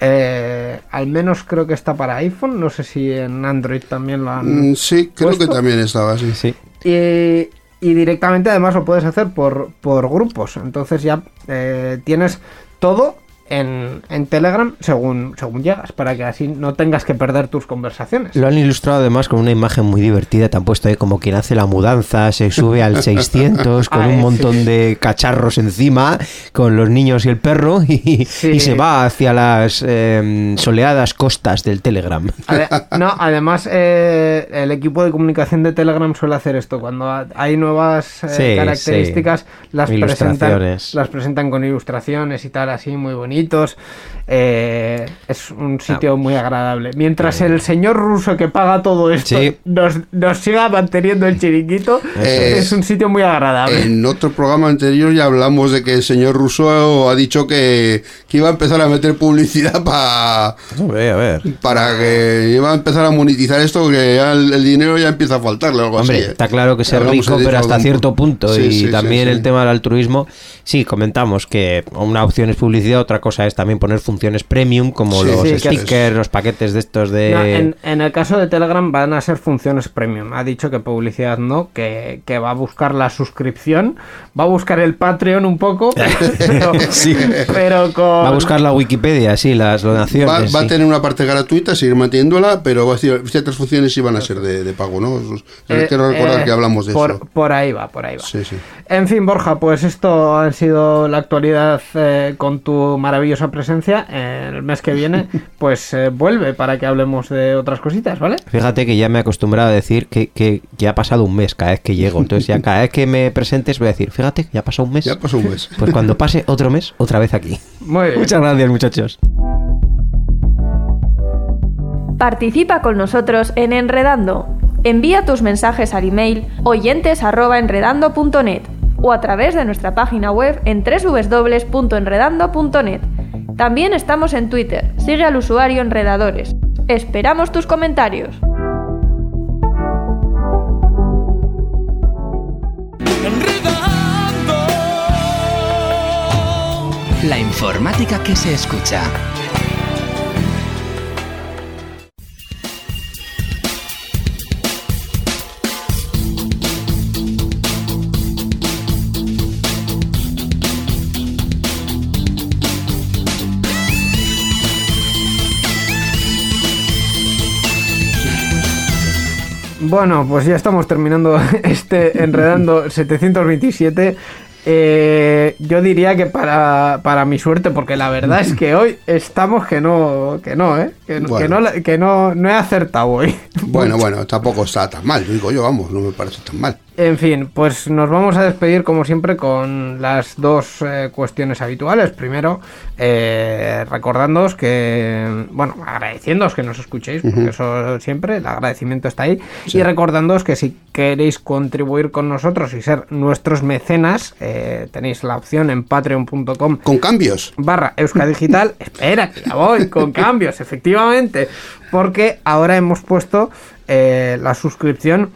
Speaker 1: Eh, al menos creo que está para iPhone, no sé si en Android también lo han...
Speaker 2: Mm, sí, creo que también estaba así.
Speaker 7: Sí.
Speaker 1: Y, y directamente además lo puedes hacer por, por grupos. Entonces ya eh, tienes todo en, en Telegram según, según llegas, para que así no tengas que perder tus conversaciones.
Speaker 7: Lo han ilustrado además con una imagen muy divertida. Te han puesto ahí como quien hace la mudanza, se sube al 600 con
Speaker 1: Ah,
Speaker 7: un montón
Speaker 1: sí.
Speaker 7: de cacharros encima, con los niños y el perro, y,
Speaker 1: Sí.
Speaker 7: y se va hacia las eh, soleadas costas del Telegram.
Speaker 1: Ade- no, además eh, el equipo de comunicación de Telegram suele hacer esto. Cuando ha- hay nuevas eh,
Speaker 7: Sí,
Speaker 1: características, las presentan, las presentan con ilustraciones y tal, así muy bonitos. Eh, es un sitio muy agradable. Mientras el señor ruso que paga todo esto
Speaker 7: Sí.
Speaker 1: nos, nos siga manteniendo el chiringuito,
Speaker 2: es.
Speaker 1: es un sitio muy agradable.
Speaker 2: En otro programa anterior ya hablamos de que el señor Rousseau ha dicho que, que iba a empezar a meter publicidad pa-
Speaker 7: a ver.
Speaker 2: para que iba a empezar a monetizar esto, que ya el, el dinero ya empieza a faltarle algo
Speaker 7: Hombre,
Speaker 2: así. ¿eh?
Speaker 7: está claro que ser rico, pero hasta
Speaker 2: algún
Speaker 7: cierto
Speaker 2: punto.
Speaker 7: punto.
Speaker 2: Sí,
Speaker 7: y
Speaker 2: sí, sí,
Speaker 7: también
Speaker 2: sí.
Speaker 7: el tema del altruismo. Sí, comentamos que una opción es publicidad, otra cosa es también poner funciones premium, como
Speaker 2: Sí,
Speaker 7: los
Speaker 1: sí,
Speaker 7: stickers, los paquetes de estos de.
Speaker 1: No, en, en el caso de Telegram van a ser funciones premium. Ha dicho que publicidad no, que, que va a buscar la suscripción, va a buscar el Patreon un poco, pero,
Speaker 7: Sí.
Speaker 1: pero con...
Speaker 7: Va a buscar la Wikipedia, sí, las donaciones.
Speaker 2: Va, va a tener una parte gratuita, seguir manteniéndola, pero va a decir, ciertas funciones sí van a ser de, de pago, ¿no?
Speaker 1: Eh,
Speaker 2: Quiero recordar
Speaker 1: eh,
Speaker 2: que hablamos de
Speaker 1: por,
Speaker 2: eso.
Speaker 1: Por ahí va, por ahí va.
Speaker 2: Sí, sí.
Speaker 1: En fin, Borja, pues esto ha sido la actualidad eh, con tu maravillosa presencia. Eh, el mes que viene, pues eh, vuelve para que hablemos de otras cositas, ¿vale?
Speaker 7: Fíjate que ya me he acostumbrado a decir que, que ya ha pasado un mes cada vez que llego. Entonces ya cada vez que me presentes voy a decir, fíjate, que ya pasado un mes.
Speaker 2: Ya pasó un mes.
Speaker 7: Pues cuando pase otro mes, otra vez aquí.
Speaker 1: Muy bien.
Speaker 7: Muchas gracias, muchachos.
Speaker 8: Participa con nosotros en Enredando. Envía tus mensajes al email oyentes@enredando.net o a través de nuestra página web en www.enredando.net. También estamos en Twitter. Sigue al usuario Enredadores. Esperamos tus comentarios.
Speaker 5: La informática que se escucha.
Speaker 1: Bueno, pues ya estamos terminando este enredando 727. Eh, yo diría que para, para mi suerte, porque la verdad es que hoy estamos que no, que no, ¿eh? Que, que no, que no, no he acertado hoy.
Speaker 2: Bueno, bueno, tampoco está tan mal, digo yo, vamos, no me parece tan mal.
Speaker 1: En fin, pues nos vamos a despedir como siempre con las dos eh, cuestiones habituales. Primero, eh, recordándoos que, bueno, agradeciéndoos que nos escuchéis, porque eso siempre, el agradecimiento está ahí. Y recordándoos que si queréis contribuir con nosotros y ser nuestros mecenas, eh, tenéis la opción en patreon.com
Speaker 2: Con cambios.
Speaker 1: barra Euskadigital. Espera, que ya voy, con cambios, efectivamente. Porque ahora hemos puesto eh, la suscripción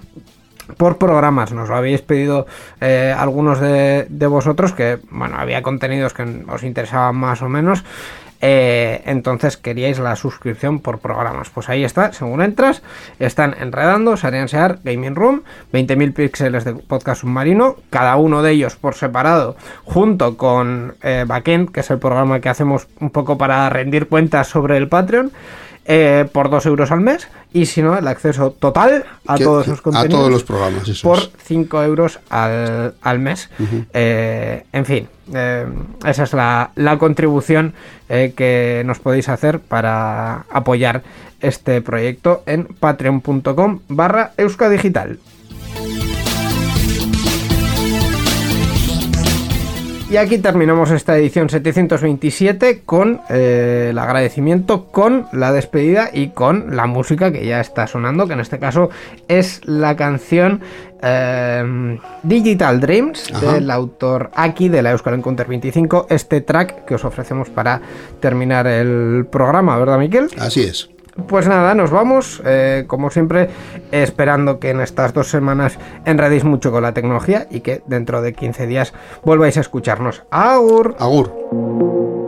Speaker 1: por programas. Nos lo habéis pedido eh, algunos de, vosotros que, bueno, había contenidos que os interesaban más o menos. eh, entonces queríais la suscripción por programas. Pues ahí está, según entras, están enredando, Sear, Gaming Room, 20.000 píxeles de podcast submarino, cada uno de ellos por separado, junto con eh, Backend, que es el programa que hacemos un poco para rendir cuentas sobre el Patreon. Eh, por 2 euros al mes y si no el acceso total a
Speaker 2: Que-
Speaker 1: todos
Speaker 2: a
Speaker 1: contenidos
Speaker 2: todos los programas,
Speaker 1: por
Speaker 2: es.
Speaker 1: 5 euros al, al mes. Eh, en fin eh, esa es la, la contribución que nos podéis hacer para apoyar este proyecto en patreon.com barra euskadigital Y aquí terminamos esta edición 727 con eh, el agradecimiento, con la despedida y con la música que ya está sonando, que en este caso es la canción eh, Digital Dreams
Speaker 2: Ajá.
Speaker 1: del autor Aki de la Euskal Encounter 25, este track que os ofrecemos para terminar el programa, ¿verdad, Miquel?
Speaker 2: Así es.
Speaker 1: Pues nada, nos vamos, eh, como siempre, esperando que en estas dos semanas enredéis mucho con la tecnología y que dentro de 15 días volváis a escucharnos. ¡Aur!
Speaker 2: Agur.